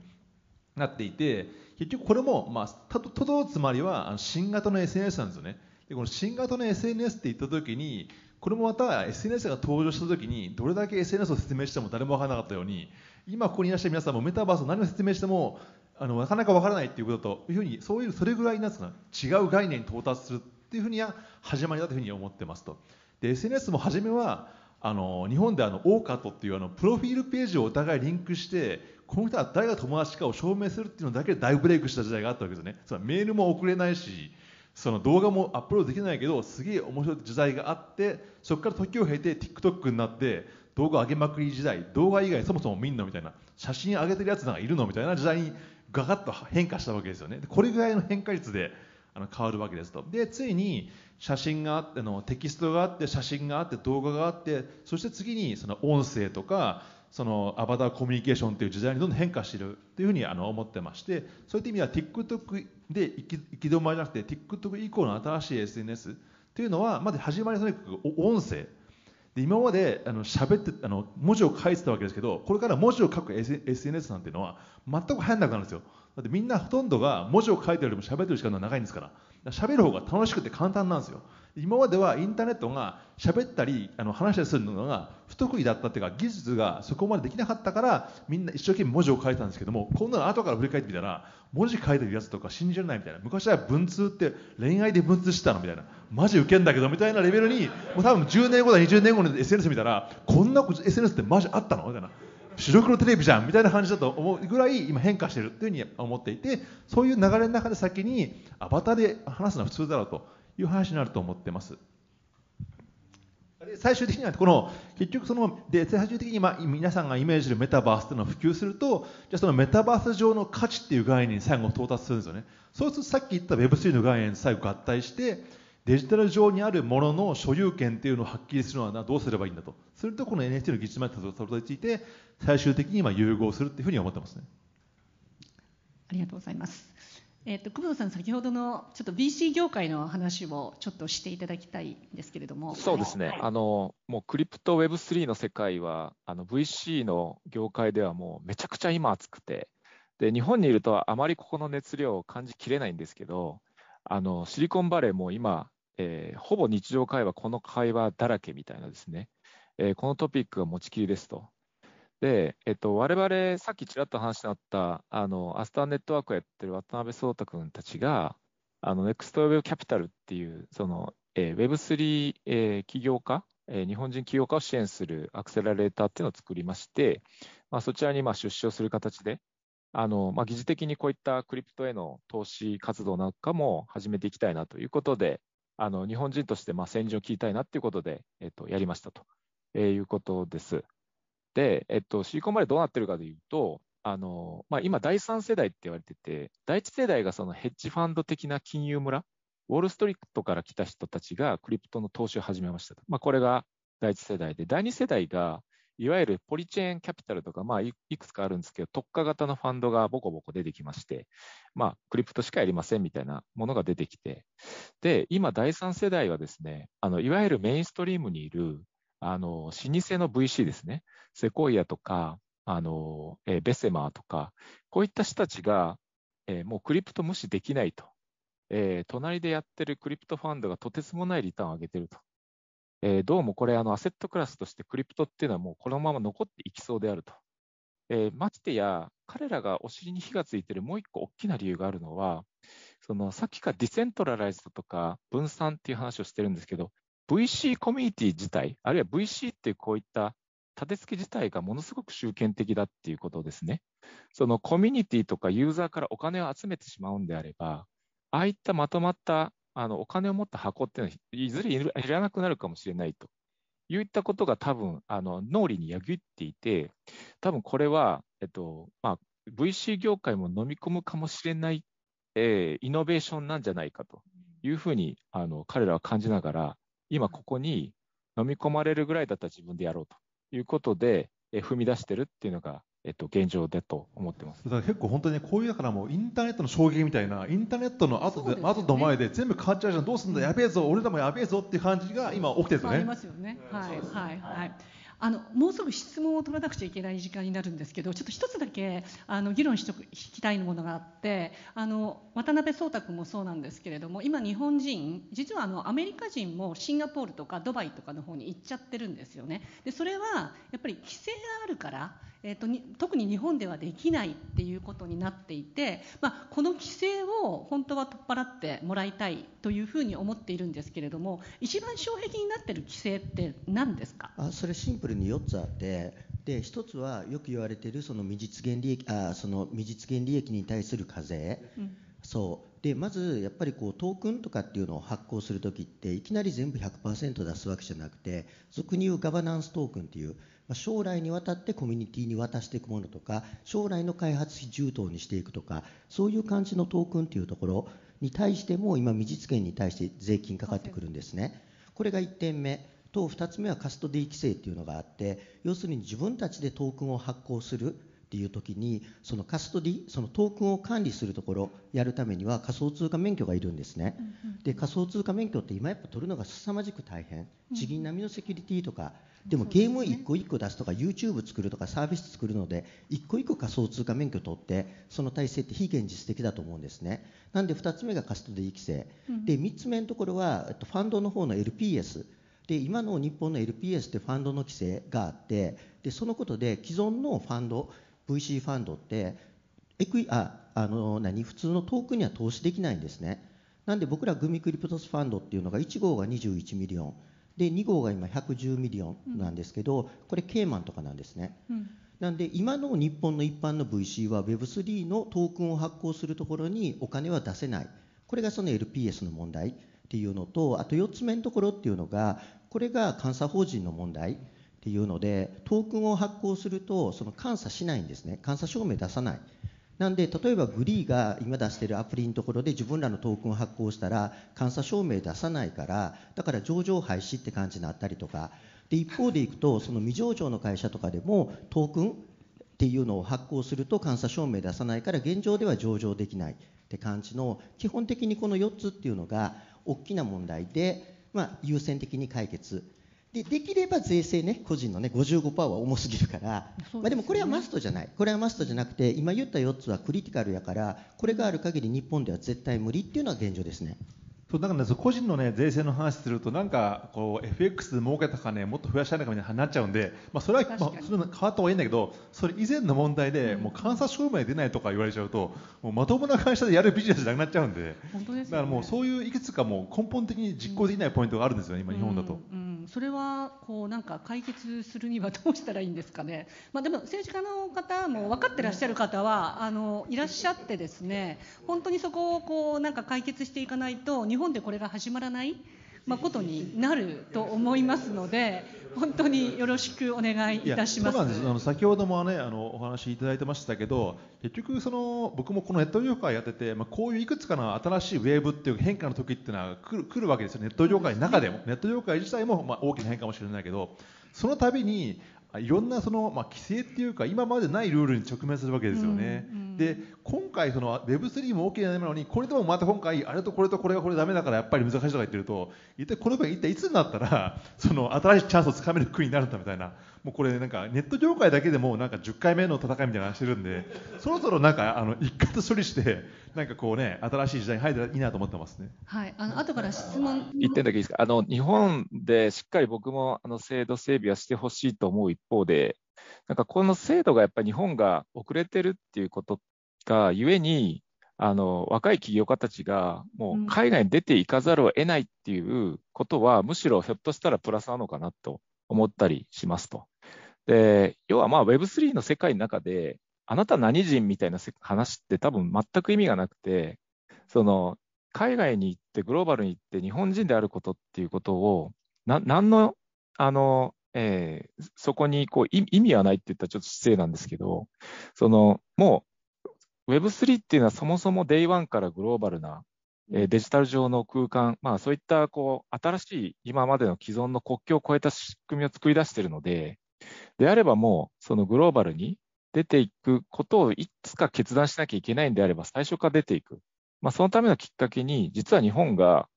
C: なっていて結局これも、まあ、ととつまりは新型の SNS なんですよね。でこの新型の SNS って言った時にこれもまた SNS が登場した時にどれだけ SNS を説明しても誰も分からなかったように今ここにいらっしゃる皆さんもメタバースを何を説明してもあのなかなか分からないっていうことというふうにそういうそれぐらいなんですか違う概念に到達するっていうふうには始まりだというふうに思ってますと。で SNS も初めはあの日本であのオーカットっていうあのプロフィールページをお互いリンクしてこの人は誰が友達かを証明するっていうのだけで大ブレイクした時代があったわけですね。そメールも送れないしその動画もアップロードできないけどすげえ面白い時代があってそこから時を経て TikTok になって動画上げまくり時代動画以外そもそも見んのみたいな写真上げてるやつなんかいるのみたいな時代にガガッと変化したわけですよね。これぐらいの変化率であの変わるわけですと。でついに写真があってのテキストがあって写真があって動画があってそして次にその音声とかそのアバターコミュニケーションという時代にどんどん変化しているというふうにあの思ってましてそういった意味では TikTok で行き止まりじゃなくて TikTok 以降の新しい SNS というのはまず始まりとにかく音声。で今まであの喋ってあの文字を書いてたわけですけどこれから文字を書く SNS なんていうのは全く入らなくなるんですよ。だってみんなほとんどが文字を書いてるよりも喋ってる時間が長いんですから。喋る方が楽しくて簡単なんですよ。今まではインターネットが喋ったりあの話したりするのが不得意だったっていうか技術がそこまでできなかったからみんな一生懸命文字を書いたんですけども今度は後から振り返ってみたら文字書いてるやつとか信じられないみたいな。昔は文通って恋愛で文通してたのみたいな。マジウケんだけどみたいなレベルにもう多分10年後だ20年後の SNS 見たらこんな SNS ってマジあったのみたいな。白黒テレビじゃんみたいな感じだと思うぐらい今変化してるというふうに思っていてそういう流れの中で先にアバターで話すのは普通だろうという話になると思ってます。最終的にはこの結局そので最終的にま皆さんがイメージするメタバースというのを普及するとじゃそのメタバース上の価値っていう概念に最後到達するんですよねそうするとさっき言った Web3 の概念と最後合体してデジタル上にあるものの所有権っていうのをはっきりするのはどうすればいいんだと。するとこの NFT の技術までたどり着いて最終的に今融合するっていうふうに思ってますね。
B: ありがとうございます。えーと、久保田さん、先ほどのちょっと BC 業界の話をちょっとしていただきたいんですけれども。
E: そうですね、あのもうクリプト Web3 の世界は、あの VC の業界ではもうめちゃくちゃ今熱くて、で日本にいるとあまりここの熱量を感じきれないんですけど、あのシリコンバレーも今、えー、ほぼ日常会話、この会話だらけみたいなですね、えー、このトピックが持ちきりですと。で、えっと、我々、さっきちらっと話になった、あの、アスターネットワークをやってる渡辺壮太君たちが、あの、ネクストウェブキャピタルっていう、その、えー、Web3、えー、起業家、えー、日本人起業家を支援するアクセラレーターっていうのを作りまして、まあ、そちらにまあ出資をする形で、あの、まあ、疑似的にこういったクリプトへの投資活動なんかも始めていきたいなということで、あの、日本人としてまあ先陣を切りたいなっていうことで、えっと、やりましたと、えー、いうことです。で、えっと、シリコンバレーどうなってるかというと、あのまあ、今、第3世代って言われてて、第1世代がそのヘッジファンド的な金融村、ウォールストリートから来た人たちがクリプトの投資を始めました。まあ、これが第1世代で、第2世代が、いわゆるポリチェーンキャピタルとか、まあい、くつかあるんですけど、特化型のファンドがボコボコ出てきまして、まあ、クリプトしかやりませんみたいなものが出てきて、で、今、第3世代はですね、あのいわゆるメインストリームにいるあの、老舗の VC ですね。セコイアとか、あの、え、ベセマーとか、こういった人たちが、え、もうクリプト無視できないと。えー、隣でやってるクリプトファンドがとてつもないリターンを上げてると。えー、どうもこれ、アセットクラスとしてクリプトっていうのはもうこのまま残っていきそうであると。えー、ましてや、彼らがお尻に火がついてるもう一個大きな理由があるのは、そのさっきからディセントラライズとか分散っていう話をしてるんですけど、VC コミュニティ自体、あるいは VC っていうこういった立て付け自体がものすごく集権的だっていうことですね。そのコミュニティとかユーザーからお金を集めてしまうんであれば、ああいったまとまったあのお金を持った箱っていうのは、いずれいらなくなるかもしれないと。いったことが多分あの脳裏にやぎっていて、多分これは、えっとまあ、VC 業界も飲み込むかもしれない、えー、イノベーションなんじゃないかと。いうふうにあの彼らは感じながら、今ここに飲み込まれるぐらいだったら自分でやろうと。いうことで、え踏み出してるっていうのが、えっと、現状だと思ってます
C: だから結構本当にこういうだからもうインターネットの衝撃みたいなインターネットの後で、ね、後と前で全部変わっちゃうじゃんどうすんだやべえぞ俺らもやべえぞっていう感じが今起きてるんですよね。あ
B: りますよね。はいはいはい。あのもうすぐ質問を取らなくちゃいけない時間になるんですけどちょっと一つだけあの議論しとく聞きたいものがあってあの渡辺壮太君もそうなんですけれども今日本人実はあのアメリカ人もシンガポールとかドバイとかの方に行っちゃってるんですよねでそれはやっぱり規制があるからえーと、特に日本ではできないっていうことになっていて、まあ、この規制を本当は取っ払ってもらいたいというふうに思っているんですけれども一番障壁になっている規制って何ですか？
D: あそれシンプルに4つあってで1つはよく言われているその未実現利益あその未実現利益に対する課税、うん、そう。でまずやっぱりこうトークンとかっていうのを発行するときっていきなり全部100%出すわけじゃなくて俗に言うガバナンストークンっていう将来にわたってコミュニティに渡していくものとか将来の開発費充当にしていくとかそういう感じのトークンというところに対しても今未実現に対して税金かかってくるんですね。これが1点目。と2つ目はカストディ規制というのがあって要するに自分たちでトークンを発行する。っていう時にそのカストディそのトークンを管理するところやるためには仮想通貨免許がいるんですね、で仮想通貨免許って今やっぱ取るのが凄まじく大変。地銀並みのセキュリティとかでもゲーム1個1個出すとか YouTube 作るとかサービス作るので1個1個仮想通貨免許取ってその体制って非現実的だと思うんですね。なんで2つ目がカストディ規制、で3つ目のところはファンドの方の LPS で今の日本の LPS ってファンドの規制があってでそのことで既存のファンド VC ファンドってエクイああの何普通のトークンには投資できないんですね。なんで僕ら gumi Cryptos ファンドっていうのが1号が21 million。で2号が今110 million なんですけど、これケイマンとかなんですね、うん、なんで今の日本の一般の VC は Web3 のトークンを発行するところにお金は出せない。これがその LPS の問題っていうのとあと4つ目のところっていうのがこれが監査法人の問題っていうのでトークンを発行するとその監査しないんですね。監査証明出さない。なんで例えばグリーが今出しているアプリのところで自分らのトークンを発行したら監査証明出さないからだから上場廃止って感じになったりとか。で一方でいくとその未上場の会社とかでもトークンっていうのを発行すると監査証明出さないから現状では上場できない。って感じの基本的にこの4つっていうのが大きな問題で、まあ、優先的に解決。でできれば税制ね個人のね55%は重すぎるから、ね、まあ、でもこれはマストじゃないこれはマストじゃなくて今言った4つはクリティカルやからこれがある限り日本では絶対無理っていうのは現状ですね。
C: そうだからね、個人の、ね、税制の話すると、なんかこう FX で儲けた金、もっと増やしたいのかみたいになっちゃうんで、まあ、それは、まあ、それ変わった方がいいんだけど、それ以前の問題で、もう監査証明出ないとか言われちゃうと、もうまともな会社でやるビジネスじゃなくなっちゃうんで、
B: 本当です、ね、
C: だからもうそういういくつかもう根本的に実行できないポイントがあるんですよね、今、日本だと。
B: うん。うんそれはこうなんか解決するにはどうしたらいいんですかね、まあ、でも政治家の方も分かってらっしゃる方はあのいらっしゃってですね本当にそこをこうなんか解決していかないと日本でこれが始まらない。まあ、ことになると思いますので、本当によろしくお願いいたします。
C: そうなんですあの先ほども、ね、あのお話しいただいてましたけど、結局その、僕もこのネット業界やってて、まあ、こういういくつかの新しいウェーブっていう変化の時っていうのは来る来るわけですよ、ネット業界の中でも、ネット業界自体もまあ大きな変化かもしれないけど、その度にいろんなその、まあ、規制っていうか今までないルールに直面するわけですよね。うんうん、で今回その Web3 も OK なのにこれでもまた今回あれとこれとこれがこれダメだからやっぱり難しいとか言ってると一体これが一体いつになったらその新しいチャンスをつかめる国になるんだみたいなもうこれなんかネット業界だけでもなんか10回目の戦いみたいな話してるんでそろそろなんかあの一括処理してなんかこうね新しい時代に入ったらいいなと思ってますね。
B: はい。あの後から質問。
E: 一点だけいいですか？あの日本でしっかり僕もあの制度整備はしてほしいと思う一方でなんかこの制度がやっぱり日本が遅れてるっていうことがゆえにあの若い起業家たちがもう海外に出ていかざるを得ないっていうことは、うん、むしろひょっとしたらプラスなのかなと思ったりしますと。で要はまあ Web3 の世界の中であなた何人みたいな話って多分全く意味がなくてその海外に行ってグローバルに行って日本人であることっていうことをな何のあのえー、そこにこう意味はないって言ったらちょっと失礼なんですけど、そのもう Web3 っていうのはそもそも Day1 からグローバルな、デジタル上の空間、まあ、そういったこう新しい今までの既存の国境を越えた仕組みを作り出しているので、であればもうそのグローバルに出ていくことをいつか決断しなきゃいけないんであれば最初から出ていく。まあ、そのためのきっかけに、実は日本が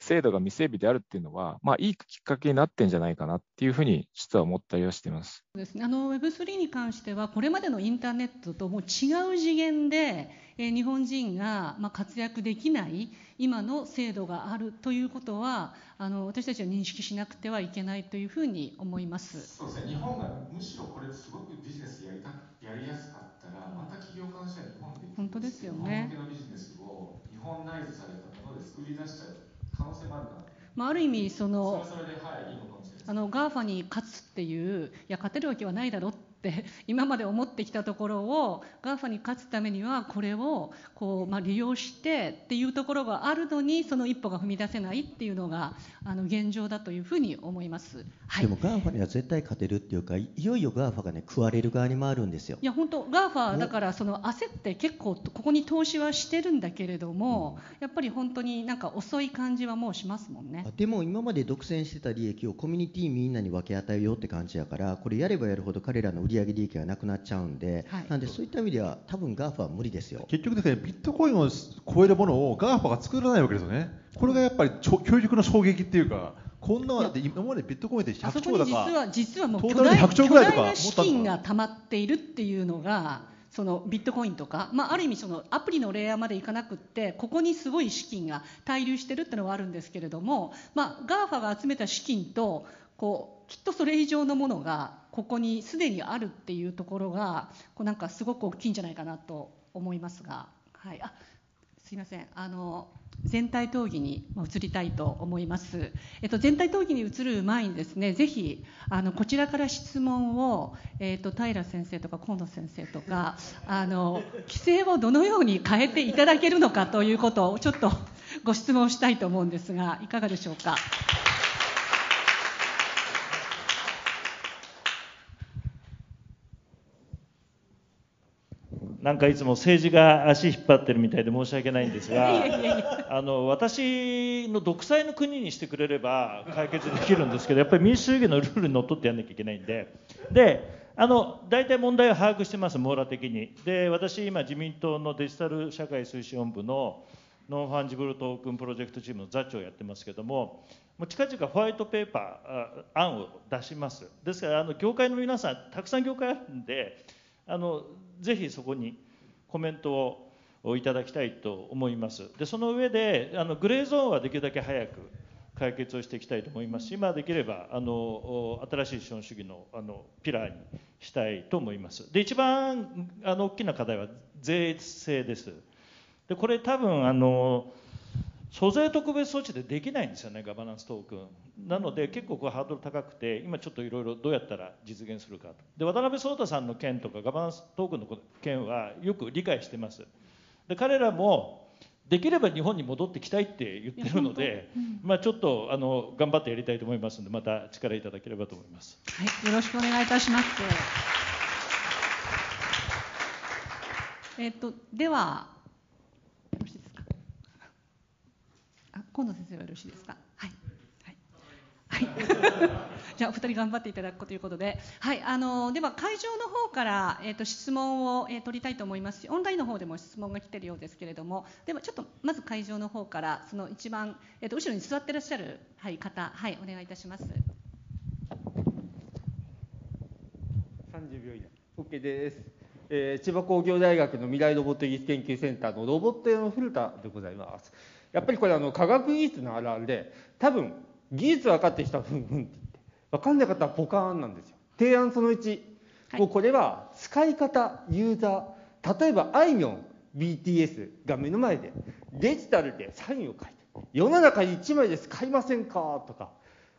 E: 制度が未整備であるっていうのは、まあ、いいきっかけになってんじゃないかなっていうふうに実は思ったりはしてます。
B: ですね、あの Web3 に関してはこれまでのインターネットともう違う次元で、えー、日本人が、まあ、活躍できない今の制度があるということはあの私たちは認識しなくてはいけないというふうに思います。
A: そうですね。日本がむしろこれすごくビジネスやりたやりやすかったらまた企業間としては日本で
B: 本当ですよね。
A: 日本向けのビジネスを日本内ズされたもので作り出しちゃう可能性もあるか？
B: まあ、ある意味そのあの GAFA に勝つっていういや勝てるわけはないだろって 今まで思ってきたところを GAFA に勝つためにはこれをこう、まあ、利用してっていうところがあるのにその一歩が踏み出せないっていうのがあの現状だというふうに思います、
D: はい、でも GAFA には絶対勝てるっていうかいよいよ GAFA がね食われる側に回るんですよ。
B: いや本当 GAFA だからその焦って結構ここに投資はしてるんだけれども、うん、やっぱり本当になんか遅い感じはもうしますもんね。
D: でも今まで独占してた利益をコミュニティみんなに分け与えようって感じやからこれやればやるほど彼らの売上利益がなくなっちゃうんで、はい、なんでそういった意味では多分 GAFA は無理ですよ。
C: 結局ですねビットコインを超えるものを GAFA が作らないわけですよね。これがやっぱり教育の衝撃っていうかこんなだって今までビットコインって100兆だか
B: 実は実はもう巨大巨大な資金が溜まっているっていうのがそのビットコインとか、まあ、ある意味そのアプリのレイヤーまでいかなくってここにすごい資金が滞留してるっていうのはあるんですけれども、まあ、GAFA が集めた資金とこうきっとそれ以上のものがここにすでにあるっていうところがこうなんかすごく大きいんじゃないかなと思いますが、はい、あすいませんあの全体討議に移りたいと思います。えっと、全体討議に移る前にですね、ぜひあのこちらから質問を、えっと、平先生とか河野先生とかあの規制をどのように変えていただけるのかということをちょっとご質問したいと思うんですがいかがでしょうか？
F: なんかいつも政治が足引っ張ってるみたいで申し訳ないんですが、あの私の独裁の国にしてくれれば解決できるんですけど、やっぱり民主主義のルールにのっとってやらなきゃいけないんで、であの大体問題を把握してます、網羅的に。で私、今、自民党のデジタル社会推進本部の non-fungible token プロジェクトチームの座長をやってますけども、もう近々ホワイトペーパー案を出します。ですからあの業界の皆さん、たくさん業界あるんで、あのぜひそこにコメントをいただきたいと思います。でその上であのグレーゾーンはできるだけ早く解決をしていきたいと思いますし、今、できればあの新しい資本主義のあのピラーにしたいと思います。で一番あの大きな課題は税制です。でこれ多分あの租税特別措置でできないんですよね、ガバナンストークン。なので、結構こうハードル高くて、今ちょっといろいろどうやったら実現するかと。で、渡辺壮太さんの件とか、ガバナンストークンの件はよく理解してます。で、彼らも、できれば日本に戻ってきたいって言ってるので、うん、まあ、ちょっとあの頑張ってやりたいと思いますので、また力いただければと思います。
B: はい、よろしくお願いいたします。えっと、では、河野先生はよろしいですか？はい。はい。じゃあお二人頑張っていただくということで、はい、あのでは会場の方からえっ、ー、と質問を、えー、取りたいと思いますし、オンラインの方でも質問が来ているようですけれども、ではちょっとまず会場の方からその一番えっ、ー、と後ろに座っていらっしゃるはい方、はいお願いいたします。
G: 三十秒以内。OK です。えー、千葉工業大学の未来ロボット技術研究センターのロボット用の古田でございます。やっぱりこれあの科学技術のあるあるで多分技術分かってきたらふんふんって言って分かんない方はポカーンなんですよ。提案その1、はい、もうこれは使い方ユーザー例えばあいみょん BTS が目の前でデジタルでサインを書いて世の中に1枚で使いませんかとか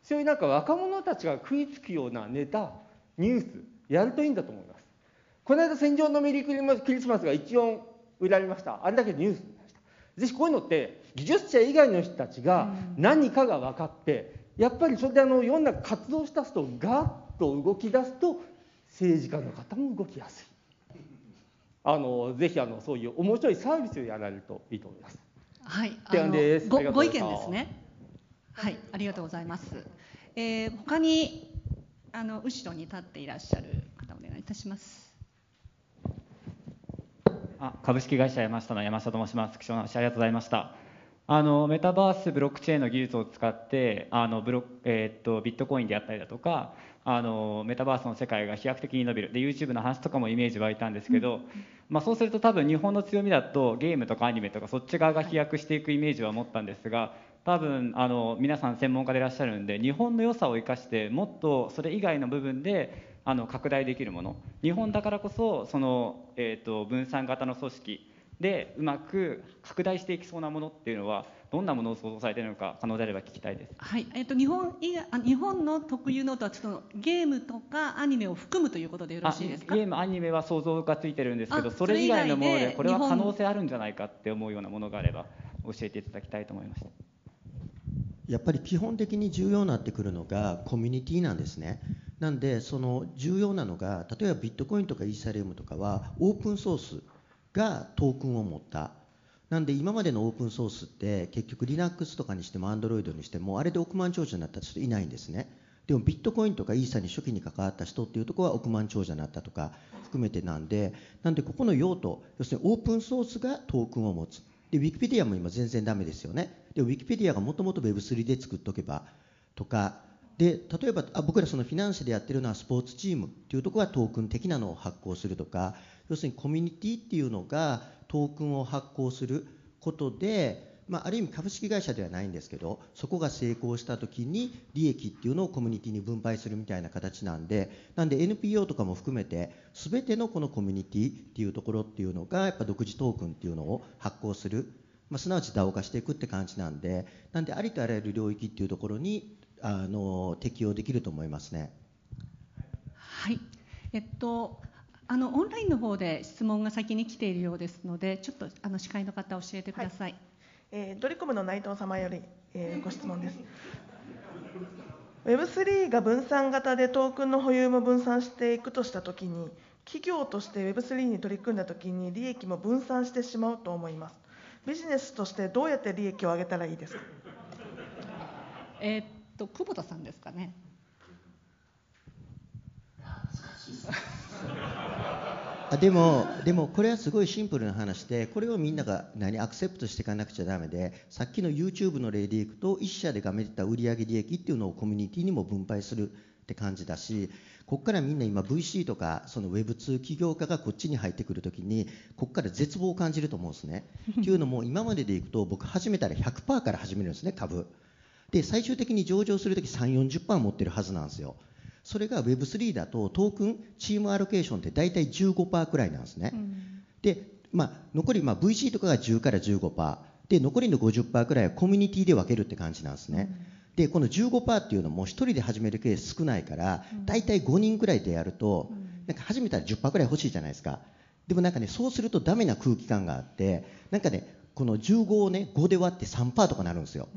G: そういうなんか若者たちが食いつくようなネタニュースやるといいんだと思います。この間戦場のメリークリスマスが一音売られました。あれだけニュースになりました。ぜひこういうのって技術者以外の人たちが何かが分かって、やっぱりそれであのいろんな活動したすとガッと動き出すと政治家の方も動きやすい。あのぜひあのそういう面白いサービスをやられるといいと思います。
B: はい、提案です。ごご意見ですね。はい、ありがとうございます。えー、他にあの後ろに立っていらっしゃる方お願いいたします。
H: あ株式会社山下の山下と申します。貴重な話ありがとうございました。あのメタバースブロックチェーンの技術を使ってあのブロ、えー、っとビットコインであったりだとかあのメタバースの世界が飛躍的に伸びる。で YouTube の話とかもイメージ湧いたんですけど、うん、まあ、そうすると多分日本の強みだとゲームとかアニメとかそっち側が飛躍していくイメージは持ったんですが多分あの皆さん専門家でいらっしゃるんで日本の良さを生かしてもっとそれ以外の部分であの拡大できるもの。日本だからこそその、えーと分散型の組織でうまく拡大していきそうなものっていうのはどんなものを想像されているのか可能であれば聞きたいです。
B: はい、えっ、ー、と日本以外日本の特有のとはちょっとゲームとかアニメを含むということでよろしいですか？
H: ゲームアニメは想像がついてるんですけど、それ以外のものでこれは可能性あるんじゃないかって思うようなものがあれば教えていただきたいと思いました。
D: やっぱり基本的に重要になってくるのがコミュニティなんですね。なんでその重要なのが例えばビットコインとかイーサリアムとかはオープンソースがトークンを持った。なんで今までのオープンソースって結局 Linux とかにしても Android にしてもあれで億万長者になった人いないんですね。でもビットコインとかイーサに初期に関わった人っていうところは億万長者になったとか含めてなんでなんでここの用途要するにオープンソースがトークンを持つ。でウィキペディアも今全然ダメですよね。でウィキペディアがもともと Web3 で作っとけばとか。で例えばあ僕らそのフィナンシェでやってるのはスポーツチームっていうところはトークン的なのを発行するとか要するにコミュニティっていうのがトークンを発行することで、まあ、ある意味株式会社ではないんですけどそこが成功した時に利益っていうのをコミュニティに分配するみたいな形なんでなんで NPO とかも含めて全てのこのコミュニティっていうところっていうのがやっぱ独自トークンっていうのを発行する、まあ、すなわち DAO 化していくって感じなんでなんでありとあらゆる領域っていうところにあの適用できると思いますね。
B: はいえっとあのオンラインの方で質問が先に来ているようですので、ちょっとあの司会の方教えてください。はい、
I: えードリコムの内藤様より、えーご質問です。Web3 が分散型でトークンの保有も分散していくとしたときに、企業として Web3 に取り組んだときに利益も分散してしまうと思います。ビジネスとしてどうやって利益を上げたらいいですか？
B: えーっと久保田さんですかね。
D: あでも、でもこれはすごいシンプルな話で、これをみんなが何アクセプトしていかなくちゃだめで、さっきの YouTube の例でいくと、1社でがめてた売上利益っていうのをコミュニティにも分配するって感じだし、ここからみんな今 VC とかその Web2 起業家がこっちに入ってくるときに、ここから絶望を感じると思うんですね。っていうのも、今まででいくと、僕始めたら100%から始めるんですね、株。で、最終的に上場するとき3、40%持ってるはずなんですよ。それが Web3 だとトークン、チームアロケーションって大体15%くらいなんですね。で、まあ、残り、まあ、VC とかが10から15%。で、残りの50%くらいはコミュニティで分けるって感じなんですね。で、この15%っていうのも1人で始めるケース少ないから、大体5人くらいでやると、なんか始めたら10%くらい欲しいじゃないですか。でもなんかね、そうするとダメな空気感があって、なんかね、この15をね、5で割って3%とかなるんですよ。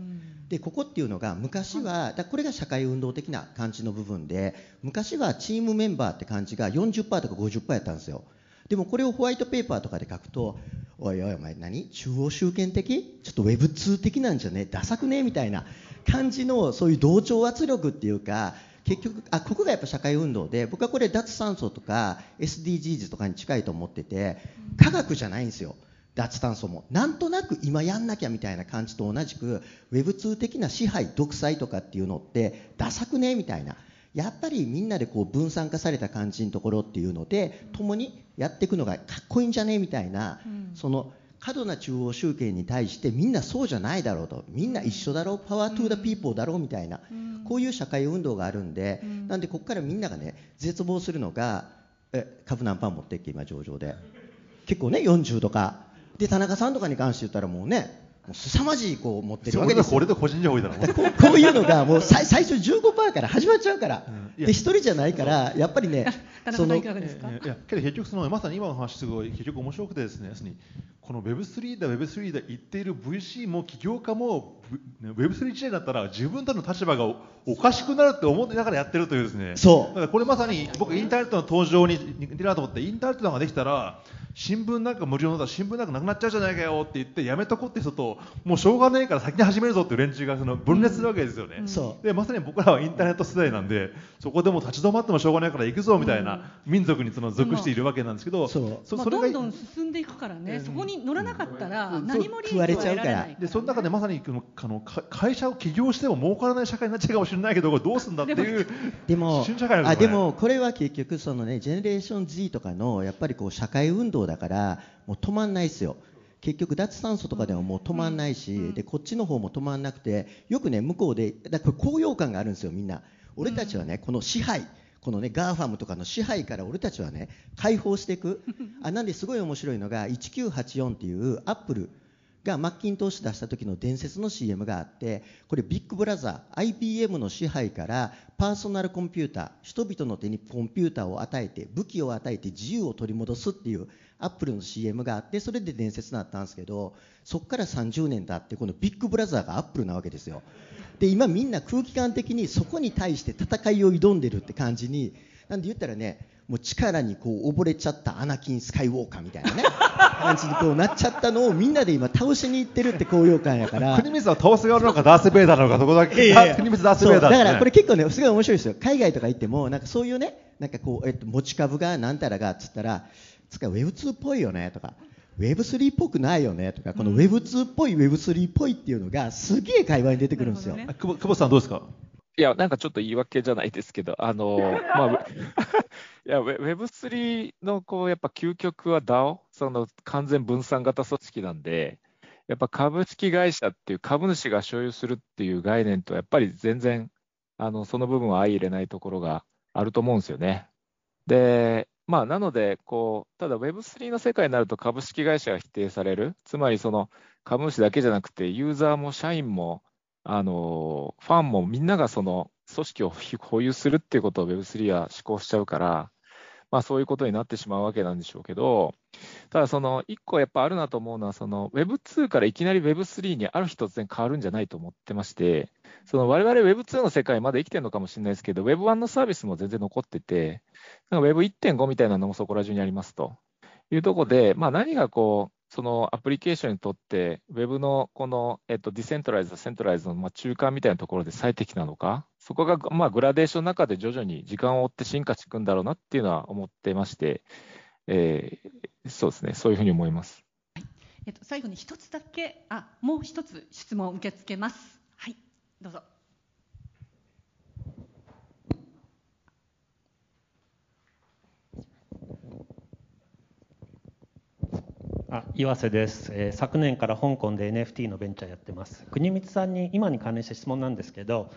D: でここっていうのが昔はだこれが社会運動的な感じの部分で昔はチームメンバーって感じが40%とか50%やったんですよ。でもこれをホワイトペーパーとかで書くとおいおいお前何？中央集権的？ちょっと Web2 的なんじゃね？ダサくね？みたいな感じのそういう同調圧力っていうか結局あここがやっぱ社会運動で僕はこれ脱炭素とか SDGs とかに近いと思ってて科学じゃないんですよ脱炭素もなんとなく今やんなきゃみたいな感じと同じく Web2 的な支配独裁とかっていうのってダサくねみたいな。やっぱりみんなでこう分散化された感じのところっていうので共にやっていくのがかっこいいんじゃねみたいな、その過度な中央集権に対してみんなそうじゃないだろうと。みんな一緒だろう。パワートゥーザピーポーだろうみたいな、こういう社会運動があるんで、なんでここからみんながね絶望するのがえ株何パー持ってっけ今上場で。結構ね40とかで田中さんとかに関して言ったらもうねもう凄まじいこう持ってるわけですよ。
C: これで個人情報だろ
D: こう。こういうのがもう最最初15%から始まっちゃうから、
C: いや
D: で一人じゃないからやっぱりね
B: 田中さん
D: その
B: いかがですか？
C: いやけど結局そのまさに今の話すごい結局面白くてですねこの Web3 だ Web3 だ言っている VC も起業家も Web3 時代だったら自分たちの立場がおおかしくなるって思ってながらやってるというですね。
D: そう。
C: だからこれまさに僕インターネットの登場に似てるなと思ってインターネットができたら新聞なんか無料のだ新聞なんかなくなっちゃうじゃないかよって言ってやめとこうって人ともうしょうがないから先に始めるぞっていう連中がその分裂するわけですよね、
D: そう。
C: でまさに僕らはインターネット世代なんでそこでも立ち止まってもしょうがないから行くぞみたいな民族にその属しているわけなんですけど、
D: そう。
B: まあ、
C: そそれが
B: どんどん進んでいくからね、そこに乗らなかったら何も利益
D: 食われちゃうから。
B: は得られないから、
C: でその中でまさにこのあのか会社を起業しても儲からない社会になっちゃうかもしれないけどこれどうすんだっていう
D: でも
C: 新社会なん
D: あ
C: で
D: もこれは結局そのねジェネレーション Z とかのやっぱりこう社会運動だからもう止まんないですよ。結局脱炭素とかでももう止まんないし、でこっちの方も止まんなくてよくね向こうでだから高揚感があるんですよみんな。俺たちはねこの支配このね GAFAM とかの支配から俺たちはね解放していく。あなんですごい面白いのが1984っていうアップルがマッキントッシュ出した時の伝説の CM があってこれ Big Brother IBM の支配からパーソナルコンピューター人々の手にコンピューターを与えて武器を与えて自由を取り戻すっていうアップルの CM があってそれで伝説になったんですけどそこから30年経ってこの Big Brother がアップルなわけですよ。で今みんな空気感的にそこに対して戦いを挑んでるって感じになんで言ったらねもう力にこう溺れちゃったアナキン・スカイウォーカーみたいなね。感じにこうなっちゃったのをみんなで今倒しに行ってるって高揚感やから。
C: 国光は倒す側なのかダース・ベイダーなのかそこだけ。国光ダーベイダーってね
D: からこれ結構ねすごい面白いですよ。海外とか行ってもなんかそういうねなんかこう、えっと、持ち株がなんたらがっつったらつか Web2 っぽいよねとか。Web3 っぽくないよねとか。この Web2 っぽい Web3 っぽいっていうのがすげえ会話に出てくるんですよ、
B: ね。
C: 久保さんどうですか？
E: いや、なんかちょっと言い訳じゃないですけど、あの、まあ、いや、ウェ Web3 のこう、やっぱ究極は DAO、その完全分散型組織なんで、やっぱ株式会社っていう株主が所有するっていう概念と、やっぱり全然、あの、その部分は相入れないところがあると思うんですよね。で、まあ、なので、こう、ただ Web3 の世界になると株式会社が否定される。つまり、その株主だけじゃなくて、ユーザーも社員も、あの、ファンもみんながその組織を保有するっていうことを Web3 は施行しちゃうから、まあ、そういうことになってしまうわけなんでしょうけど、ただ、その1個やっぱあるなと思うのは、その Web2 からいきなり Web3 にある日突然変わるんじゃないと思ってまして、その我々 Web2 の世界まだ生きてるのかもしれないですけど、Web1 のサービスも全然残ってて、Web1.5 みたいなのもそこら中にありますと。いうところで、まあ、何がこう、そのアプリケーションにとって、Web のこの、えっと、ディセントライズ、セントライズのまあ中間みたいなところで最適なのか、そこがまあグラデーションの中で徐々に時間を追って進化していくんだろうなっていうのは思ってまして、えー、そうですね、そういうふうに思います。
B: はいえっと、最後に一つだけ、あもう一つ質問を受け付けます。はい、どうぞ。
J: あ岩瀬です、えー、昨年から香港で NFT のベンチャーやってます。国光さんに今に関連した質問なんですけど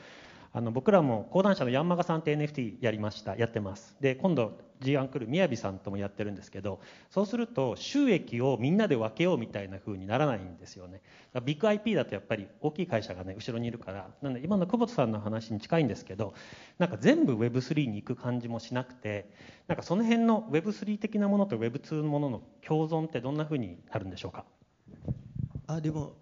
J: あの僕らも講談社のヤンマガさんって NFT やりました。やってます。で今度 G アンクルみやびさんともやってるんですけどそうすると収益をみんなで分けようみたいな風にならないんですよね。ビッグ IP だとやっぱり大きい会社がね後ろにいるからなので今の久保田さんの話に近いんですけどなんか全部 Web3 に行く感じもしなくてなんかその辺の Web3 的なものと Web2 のものの共存ってどんな風になるんでしょうか？
D: あでも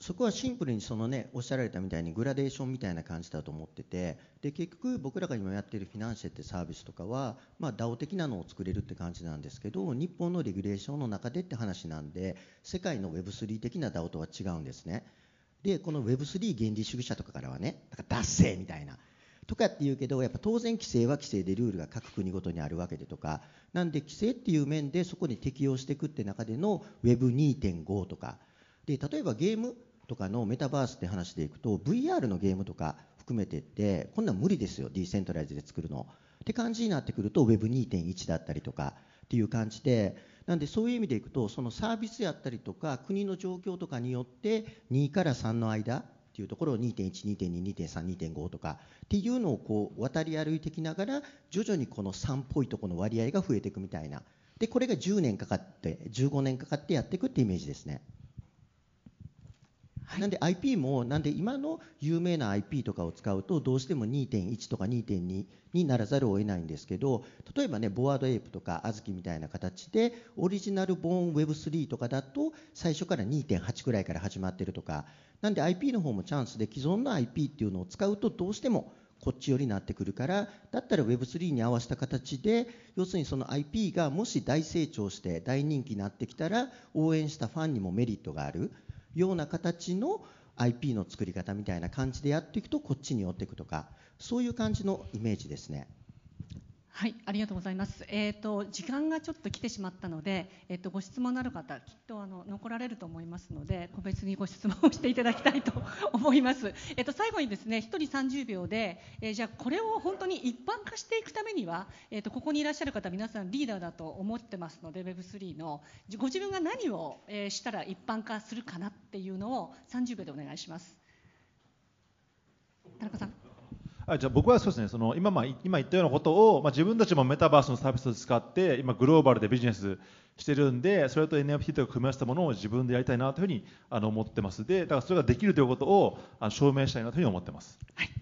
D: そこはシンプルにそのねおっしゃられたみたいにグラデーションみたいな感じだと思っててで結局僕らが今やっているフィナンシェってサービスとかは、まあ、DAO 的なのを作れるって感じなんですけど日本のレギュレーションの中でって話なんで世界の Web3 的な DAO とは違うんですね。でこの Web3 原理主義者とかからはねなんか脱税みたいなとかって言うけどやっぱ当然規制は規制でルールが各国ごとにあるわけでとかなんで規制っていう面でそこに適用していくって中での Web2.5 とか。で例えばゲームとかのメタバースって話でいくと VR のゲームとか含めてってこんなん無理ですよディーセントライズで作るのって感じになってくると Web2.1 だったりとかっていう感じでなんでそういう意味でいくとそのサービスやったりとか国の状況とかによって2から3の間っていうところを2.1、2.2、2.3、2.5とかっていうのをこう渡り歩いてきながら徐々にこの3っぽいところの割合が増えていくみたいなでこれが10年かかって15年かかってやっていくってイメージですね。なんで IP もなんで今の有名な IP とかを使うとどうしても2.1とか2.2にならざるを得ないんですけど例えばねボワードエイプとかあずきみたいな形でオリジナルボーン Web3 とかだと最初から2.8くらいから始まってるとかなんで IP の方もチャンスで既存の IP っていうのを使うとどうしてもこっち寄りになってくるからだったら Web3 に合わせた形で要するにその IP がもし大成長して大人気になってきたら応援したファンにもメリットがある。ような形の IP の作り方みたいな感じでやっていくとこっちに寄っていくとかそういう感じのイメージですね。
B: はい、ありがとうございます。えっ、ー、と時間がちょっと来てしまったので、えっ、ー、とご質問のある方、きっとあの残られると思いますので、個別にご質問をしていただきたいと思います。えっ、ー、と最後にですね、1人30秒で、えじゃあこれを本当に一般化していくためには、えっ、とここにいらっしゃる方皆さんリーダーだと思ってますので、Web3 のご自分が何を、えしたら一般化するかなっていうのを30秒でお願いします。田中さん。
C: あじゃあ僕はそうですねその今,、まあ、今言ったようなことを、まあ、自分たちもメタバースのサービスを使って今グローバルでビジネスしてるんでそれと NFT とか組み合わせたものを自分でやりたいなというふうにあの思ってますでだからそれができるということをあの証明したいなというふうに思ってます。はい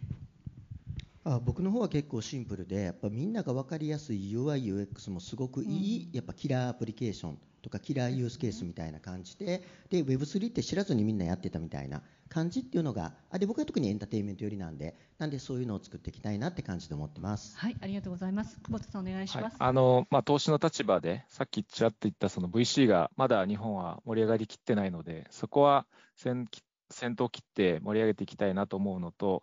D: あ僕の方は結構シンプルでやっぱみんなが分かりやすい UIUX もすごくいい、やっぱキラーアプリケーションとかキラーユースケースみたいな感じでで Web3 って知らずにみんなやってたみたいな感じっていうのがあで僕は特にエンターテインメント寄りなんでなんでそういうのを作っていきたいなって感じで思ってます。
B: はいありがとうございます。久保田さんお願いします、はい、
E: あのまあ、投資の立場でさっきちらっと言ったその VC がまだ日本は盛り上がりきってないのでそこは先先頭切って盛り上げていきたいなと思うのと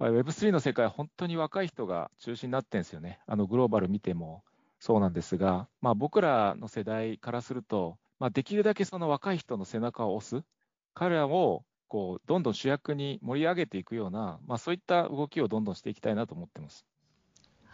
E: Web3 の世界本当に若い人が中心になってるんですよね。あのグローバル見ても。そうなんですが、まあ、僕らの世代からするとまあ、できるだけその若い人の背中を押す、彼らをこうどんどん主役に盛り上げていくような、まあ、そういった動きをどんどんしていきたいなと思ってます。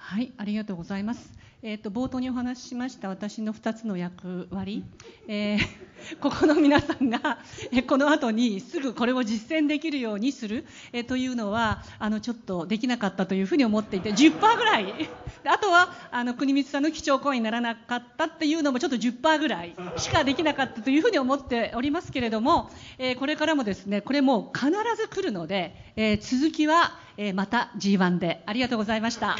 B: はい、ありがとうございます。えっ、ー、と冒頭にお話ししました私の2つの役割、えー、ここの皆さんが、えこの後にすぐこれを実践できるようにする、えというのはあのちょっとできなかったというふうに思っていて10%ぐらいあとはあの国光さんの基調講演にならなかったっていうのもちょっと10%ぐらいしかできなかったというふうに思っておりますけれども、えこれからもですねこれも必ず来るので、え続きは、えまた G1 でありがとうございました。